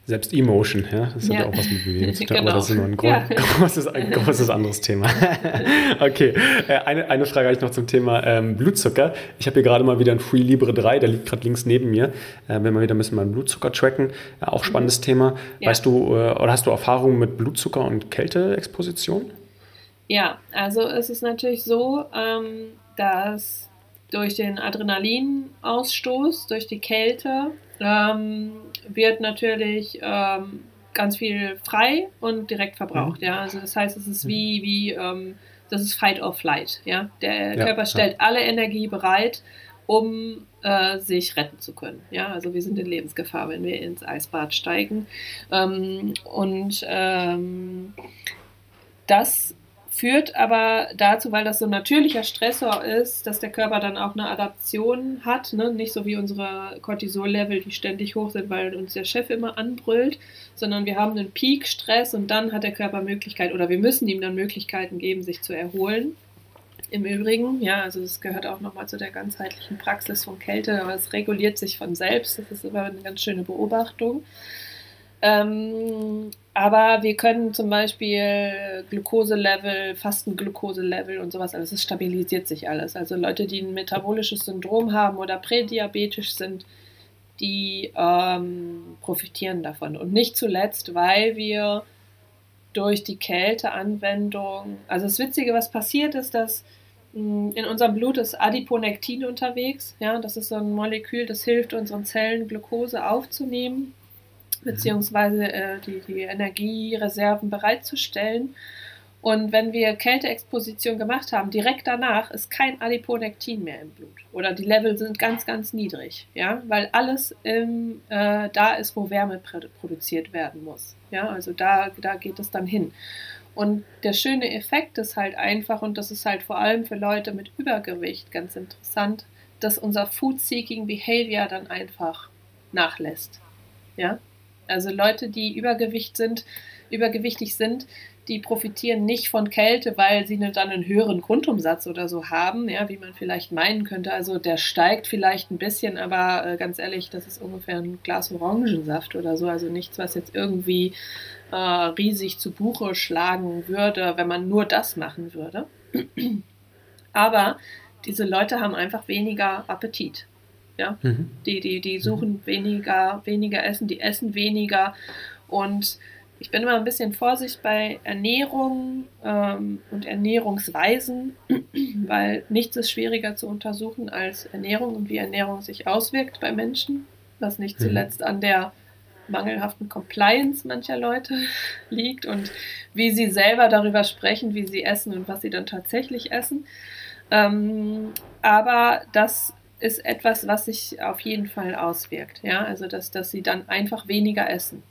selbst Emotion, ja, das hat ja, auch was mit Bewegung zu tun, genau. aber das ist nur ein, ja. großes, ein großes anderes Thema. okay, äh, eine, eine Frage habe ich noch zum Thema ähm, Blutzucker. Ich habe hier gerade mal wieder ein Free Libre 3, der liegt gerade links neben mir. Äh, wenn wir wieder ein bisschen meinen Blutzucker tracken, äh, auch spannendes mhm. Thema. Ja. Weißt du, äh, oder hast du Erfahrungen mit Blutzucker und Kälteexposition? Ja, also es ist natürlich so, ähm, dass durch den Adrenalinausstoß, durch die Kälte, ähm, wird natürlich ähm, ganz viel frei und direkt verbraucht. Mhm. Ja, also das heißt, es ist mhm. wie, wie ähm, das ist Fight or Flight. Ja, der ja, Körper stellt ja. alle Energie bereit, um äh, sich retten zu können. Ja, also wir sind in Lebensgefahr, wenn wir ins Eisbad steigen. Ähm, und ähm, das führt aber dazu, weil das so ein natürlicher Stressor ist, dass der Körper dann auch eine Adaption hat, ne? nicht so wie unsere Cortisol-Level, die ständig hoch sind, weil uns der Chef immer anbrüllt, sondern wir haben einen Peak-Stress und dann hat der Körper Möglichkeit oder wir müssen ihm dann Möglichkeiten geben, sich zu erholen. Im Übrigen, ja, also das gehört auch nochmal zu der ganzheitlichen Praxis von Kälte, aber es reguliert sich von selbst, das ist immer eine ganz schöne Beobachtung. Ähm, aber wir können zum Beispiel Glukoselevel, Fastengglukoselevel und sowas, alles, es stabilisiert sich alles. Also Leute, die ein metabolisches Syndrom haben oder prädiabetisch sind, die ähm, profitieren davon. Und nicht zuletzt, weil wir durch die Kälteanwendung, also das Witzige, was passiert ist, dass hm, in unserem Blut ist Adiponektin unterwegs. Ja, das ist so ein Molekül, das hilft unseren Zellen, Glucose aufzunehmen beziehungsweise äh, die, die Energiereserven bereitzustellen. Und wenn wir Kälteexposition gemacht haben, direkt danach ist kein Adiponektin mehr im Blut. Oder die Level sind ganz, ganz niedrig, ja, weil alles im, äh, da ist, wo Wärme produziert werden muss. Ja, also da, da geht es dann hin. Und der schöne Effekt ist halt einfach, und das ist halt vor allem für Leute mit Übergewicht ganz interessant, dass unser Food-Seeking Behavior dann einfach nachlässt. Ja, also Leute, die Übergewicht sind, übergewichtig sind, die profitieren nicht von Kälte, weil sie dann einen höheren Grundumsatz oder so haben, ja, wie man vielleicht meinen könnte. Also der steigt vielleicht ein bisschen, aber äh, ganz ehrlich, das ist ungefähr ein Glas Orangensaft oder so. Also nichts, was jetzt irgendwie äh, riesig zu Buche schlagen würde, wenn man nur das machen würde. aber diese Leute haben einfach weniger Appetit. Ja, mhm. die, die, die suchen mhm. weniger, weniger Essen, die essen weniger und ich bin immer ein bisschen vorsichtig bei Ernährung ähm, und Ernährungsweisen, weil nichts ist schwieriger zu untersuchen als Ernährung und wie Ernährung sich auswirkt bei Menschen, was nicht mhm. zuletzt an der mangelhaften Compliance mancher Leute liegt und wie sie selber darüber sprechen, wie sie essen und was sie dann tatsächlich essen. Ähm, aber das ist etwas, was sich auf jeden Fall auswirkt. Ja, also dass, dass sie dann einfach weniger essen.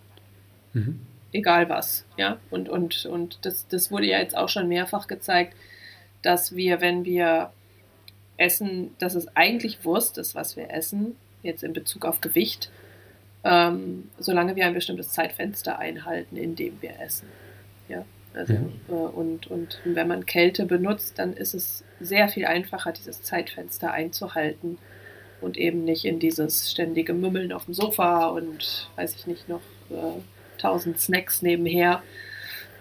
Mhm egal was. Ja, und, und, und das, das wurde ja jetzt auch schon mehrfach gezeigt, dass wir, wenn wir essen, dass es eigentlich Wurst ist, was wir essen, jetzt in Bezug auf Gewicht, ähm, solange wir ein bestimmtes Zeitfenster einhalten, in dem wir essen. Ja, also, ja. Äh, und, und wenn man Kälte benutzt, dann ist es sehr viel einfacher, dieses Zeitfenster einzuhalten und eben nicht in dieses ständige Mümmeln auf dem Sofa und weiß ich nicht noch äh, tausend Snacks nebenher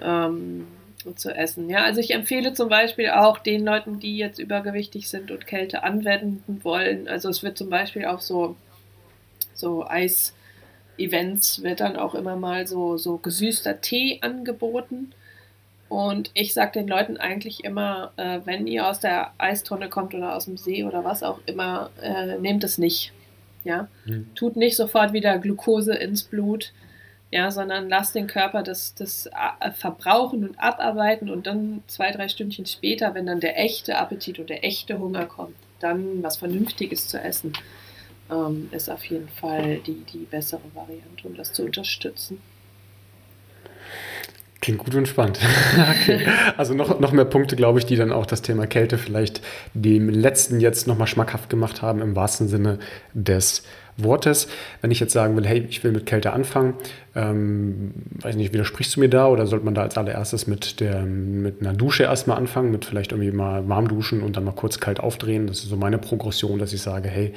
ähm, zu essen. Ja, also ich empfehle zum Beispiel auch den Leuten, die jetzt übergewichtig sind und Kälte anwenden wollen. Also es wird zum Beispiel auch so, so Eis-Events wird dann auch immer mal so, so gesüßter Tee angeboten. Und ich sage den Leuten eigentlich immer, äh, wenn ihr aus der Eistonne kommt oder aus dem See oder was auch immer, äh, nehmt es nicht. Ja? Hm. Tut nicht sofort wieder Glucose ins Blut ja, sondern lass den Körper das, das äh, verbrauchen und abarbeiten und dann zwei, drei Stündchen später, wenn dann der echte Appetit und der echte Hunger kommt, dann was Vernünftiges zu essen, ähm, ist auf jeden Fall die, die bessere Variante, um das zu unterstützen. Klingt gut und spannend. okay. Also noch, noch mehr Punkte, glaube ich, die dann auch das Thema Kälte vielleicht dem letzten jetzt nochmal schmackhaft gemacht haben, im wahrsten Sinne des Wortes. Wenn ich jetzt sagen will, hey, ich will mit Kälte anfangen, ähm, weiß nicht, widersprichst du mir da oder sollte man da als allererstes mit, der, mit einer Dusche erstmal anfangen, mit vielleicht irgendwie mal warm duschen und dann mal kurz kalt aufdrehen? Das ist so meine Progression, dass ich sage, hey,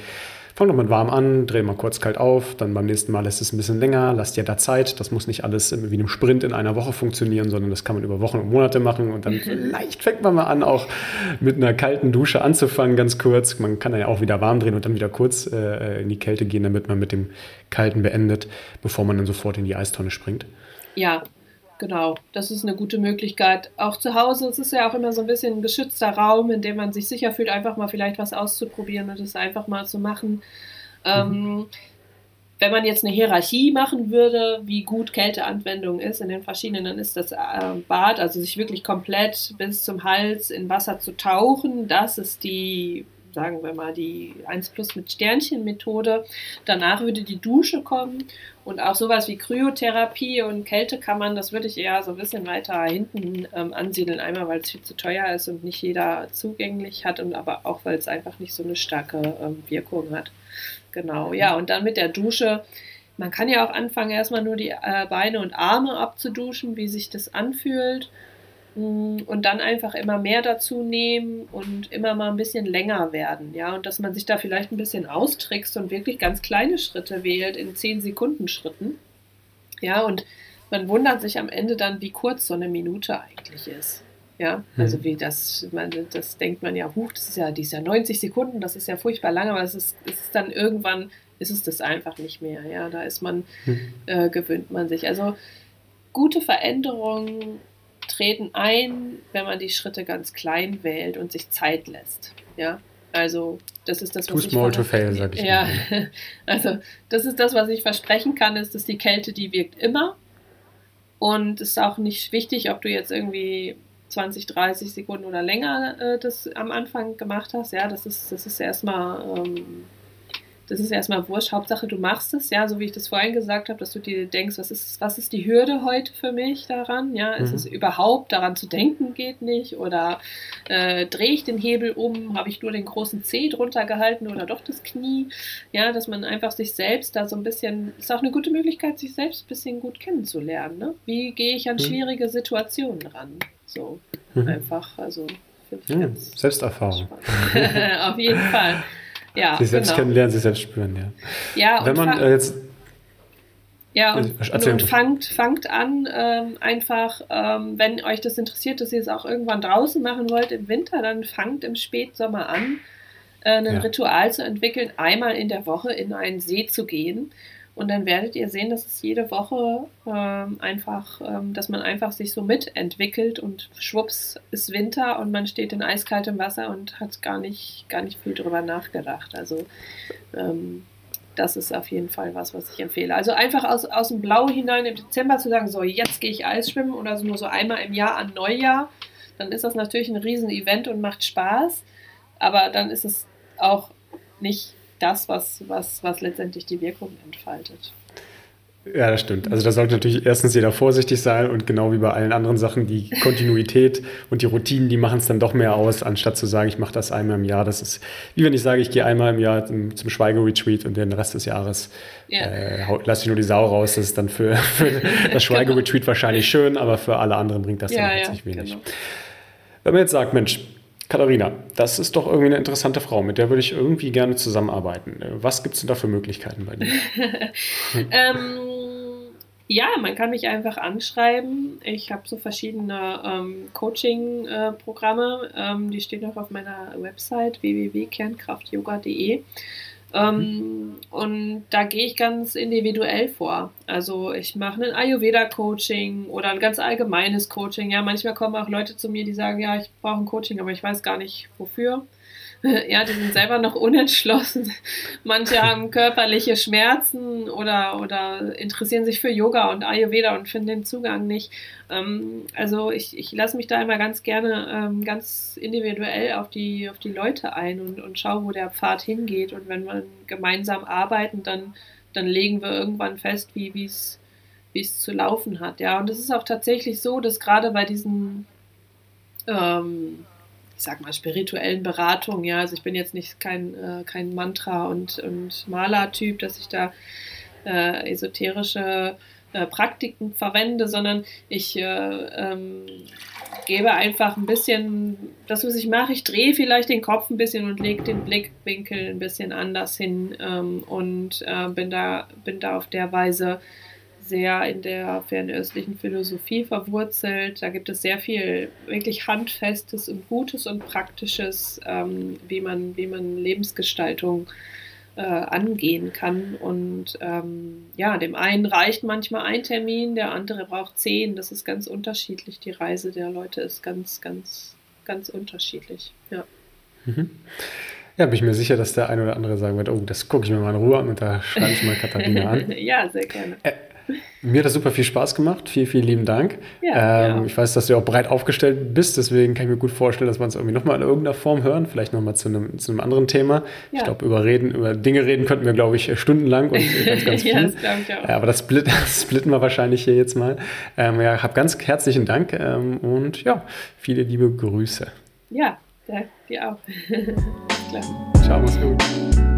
Fang doch mal warm an, dreh mal kurz kalt auf, dann beim nächsten Mal lässt es ein bisschen länger, lass dir da Zeit. Das muss nicht alles wie einem Sprint in einer Woche funktionieren, sondern das kann man über Wochen und Monate machen und dann mhm. vielleicht fängt man mal an, auch mit einer kalten Dusche anzufangen, ganz kurz. Man kann dann ja auch wieder warm drehen und dann wieder kurz äh, in die Kälte gehen, damit man mit dem Kalten beendet, bevor man dann sofort in die Eistonne springt. Ja, Genau, das ist eine gute Möglichkeit. Auch zu Hause ist es ja auch immer so ein bisschen ein geschützter Raum, in dem man sich sicher fühlt, einfach mal vielleicht was auszuprobieren und es einfach mal zu machen. Ähm, mhm. Wenn man jetzt eine Hierarchie machen würde, wie gut Kälteanwendung ist in den verschiedenen, dann ist das äh, Bad, also sich wirklich komplett bis zum Hals in Wasser zu tauchen, das ist die sagen wir mal, die 1 Plus mit Sternchen Methode. Danach würde die Dusche kommen und auch sowas wie Kryotherapie und Kältekammern, das würde ich eher so ein bisschen weiter hinten ähm, ansiedeln. Einmal, weil es viel zu teuer ist und nicht jeder zugänglich hat und aber auch, weil es einfach nicht so eine starke ähm, Wirkung hat. Genau, ja, und dann mit der Dusche. Man kann ja auch anfangen, erstmal nur die äh, Beine und Arme abzuduschen, wie sich das anfühlt. Mm, und dann einfach immer mehr dazu nehmen und immer mal ein bisschen länger werden, ja, und dass man sich da vielleicht ein bisschen austrickst und wirklich ganz kleine Schritte wählt in 10 Sekunden Schritten, ja, und man wundert sich am Ende dann, wie kurz so eine Minute eigentlich ist. Ja, also mhm. wie das, man, das denkt man ja, huch, das ist ja, die ist ja 90 Sekunden, das ist ja furchtbar lang, aber es ist, es ist dann irgendwann, ist es das einfach nicht mehr. Ja, da ist man, mhm. äh, gewöhnt man sich. Also gute Veränderungen treten ein, wenn man die Schritte ganz klein wählt und sich Zeit lässt. Ja, also das ist das, was Too small to fail, sag ich. Ja, also das ist das, was ich versprechen kann, ist, dass die Kälte, die wirkt immer. Und es ist auch nicht wichtig, ob du jetzt irgendwie 20, 30 Sekunden oder länger äh, das am Anfang gemacht hast. Ja, das ist, das ist erstmal ähm, das ist erstmal wurscht. Hauptsache, du machst es, ja, so wie ich das vorhin gesagt habe, dass du dir denkst, was ist, was ist die Hürde heute für mich daran? Ja, mhm. ist es überhaupt daran zu denken, geht nicht? Oder äh, drehe ich den Hebel um? Habe ich nur den großen C drunter gehalten oder doch das Knie? Ja, dass man einfach sich selbst da so ein bisschen, ist auch eine gute Möglichkeit, sich selbst ein bisschen gut kennenzulernen. Ne? Wie gehe ich an mhm. schwierige Situationen ran? So mhm. einfach, also. Ja, Selbsterfahrung. Auf jeden Fall. Ja, sich selbst genau. kennenlernen, sich selbst spüren, ja. Ja, Wenn man äh, jetzt. Ja, und, und, und fangt, fangt an, ähm, einfach, ähm, wenn euch das interessiert, dass ihr es auch irgendwann draußen machen wollt im Winter, dann fangt im Spätsommer an, äh, ein ja. Ritual zu entwickeln, einmal in der Woche in einen See zu gehen und dann werdet ihr sehen, dass es jede Woche ähm, einfach, ähm, dass man einfach sich so mitentwickelt und schwupps ist Winter und man steht in eiskaltem Wasser und hat gar nicht, gar nicht viel drüber nachgedacht. Also ähm, das ist auf jeden Fall was, was ich empfehle. Also einfach aus, aus dem Blau hinein im Dezember zu sagen, so jetzt gehe ich Eisschwimmen oder so nur so einmal im Jahr an Neujahr, dann ist das natürlich ein Riesen-Event und macht Spaß. Aber dann ist es auch nicht das, was, was, was letztendlich die Wirkung entfaltet. Ja, das stimmt. Also da sollte natürlich erstens jeder vorsichtig sein und genau wie bei allen anderen Sachen, die Kontinuität und die Routinen, die machen es dann doch mehr aus, anstatt zu sagen, ich mache das einmal im Jahr. Das ist, wie wenn ich sage, ich gehe einmal im Jahr zum, zum Schweigeretreat und den Rest des Jahres ja. äh, lasse ich nur die Sau raus. Das ist dann für, für das Schweigeretreat genau. wahrscheinlich schön, aber für alle anderen bringt das ja, dann ja, wenig. Genau. Wenn man jetzt sagt, Mensch, Katharina, das ist doch irgendwie eine interessante Frau, mit der würde ich irgendwie gerne zusammenarbeiten. Was gibt es denn da für Möglichkeiten bei dir? ähm, ja, man kann mich einfach anschreiben. Ich habe so verschiedene ähm, Coaching-Programme, äh, ähm, die stehen auch auf meiner Website www.kernkraftyoga.de. Ähm, mhm. Und da gehe ich ganz individuell vor. Also ich mache ein Ayurveda-Coaching oder ein ganz allgemeines Coaching. Ja, manchmal kommen auch Leute zu mir, die sagen, ja, ich brauche ein Coaching, aber ich weiß gar nicht wofür. ja, die sind selber noch unentschlossen. Manche haben körperliche Schmerzen oder, oder interessieren sich für Yoga und Ayurveda und finden den Zugang nicht. Ähm, also ich, ich lasse mich da immer ganz gerne ähm, ganz individuell auf die, auf die Leute ein und, und schaue, wo der Pfad hingeht. Und wenn wir gemeinsam arbeiten, dann, dann legen wir irgendwann fest, wie es wie es zu laufen hat. Ja, und es ist auch tatsächlich so, dass gerade bei diesen ähm, ich sag mal, spirituellen Beratung. Ja, also ich bin jetzt nicht kein, äh, kein Mantra- und, und Maler-Typ, dass ich da äh, esoterische äh, Praktiken verwende, sondern ich äh, ähm, gebe einfach ein bisschen das, was ich mache. Ich drehe vielleicht den Kopf ein bisschen und lege den Blickwinkel ein bisschen anders hin ähm, und äh, bin, da, bin da auf der Weise sehr in der fernöstlichen Philosophie verwurzelt. Da gibt es sehr viel wirklich Handfestes und Gutes und Praktisches, ähm, wie, man, wie man Lebensgestaltung äh, angehen kann. Und ähm, ja, dem einen reicht manchmal ein Termin, der andere braucht zehn. Das ist ganz unterschiedlich. Die Reise der Leute ist ganz, ganz, ganz unterschiedlich. Ja. Mhm. Ja, bin ich mir sicher, dass der eine oder andere sagen wird, oh, das gucke ich mir mal in Ruhe an und da schreibe ich mal Katharina an. ja, sehr gerne. Äh, mir hat das super viel Spaß gemacht. Vielen, vielen lieben Dank. Ja, ähm, ja. Ich weiß, dass du auch breit aufgestellt bist, deswegen kann ich mir gut vorstellen, dass wir uns irgendwie nochmal in irgendeiner Form hören. Vielleicht nochmal zu einem, zu einem anderen Thema. Ja. Ich glaube, über reden, über Dinge reden könnten wir, glaube ich, stundenlang und ganz, ganz viel. ja, das glaube ich auch. aber das, split, das, splitten wir wahrscheinlich hier jetzt mal. Ähm, ja, hab ganz herzlichen Dank ähm, und ja, viele liebe Grüße. Ja, dir auch. Ciao, mach's gut.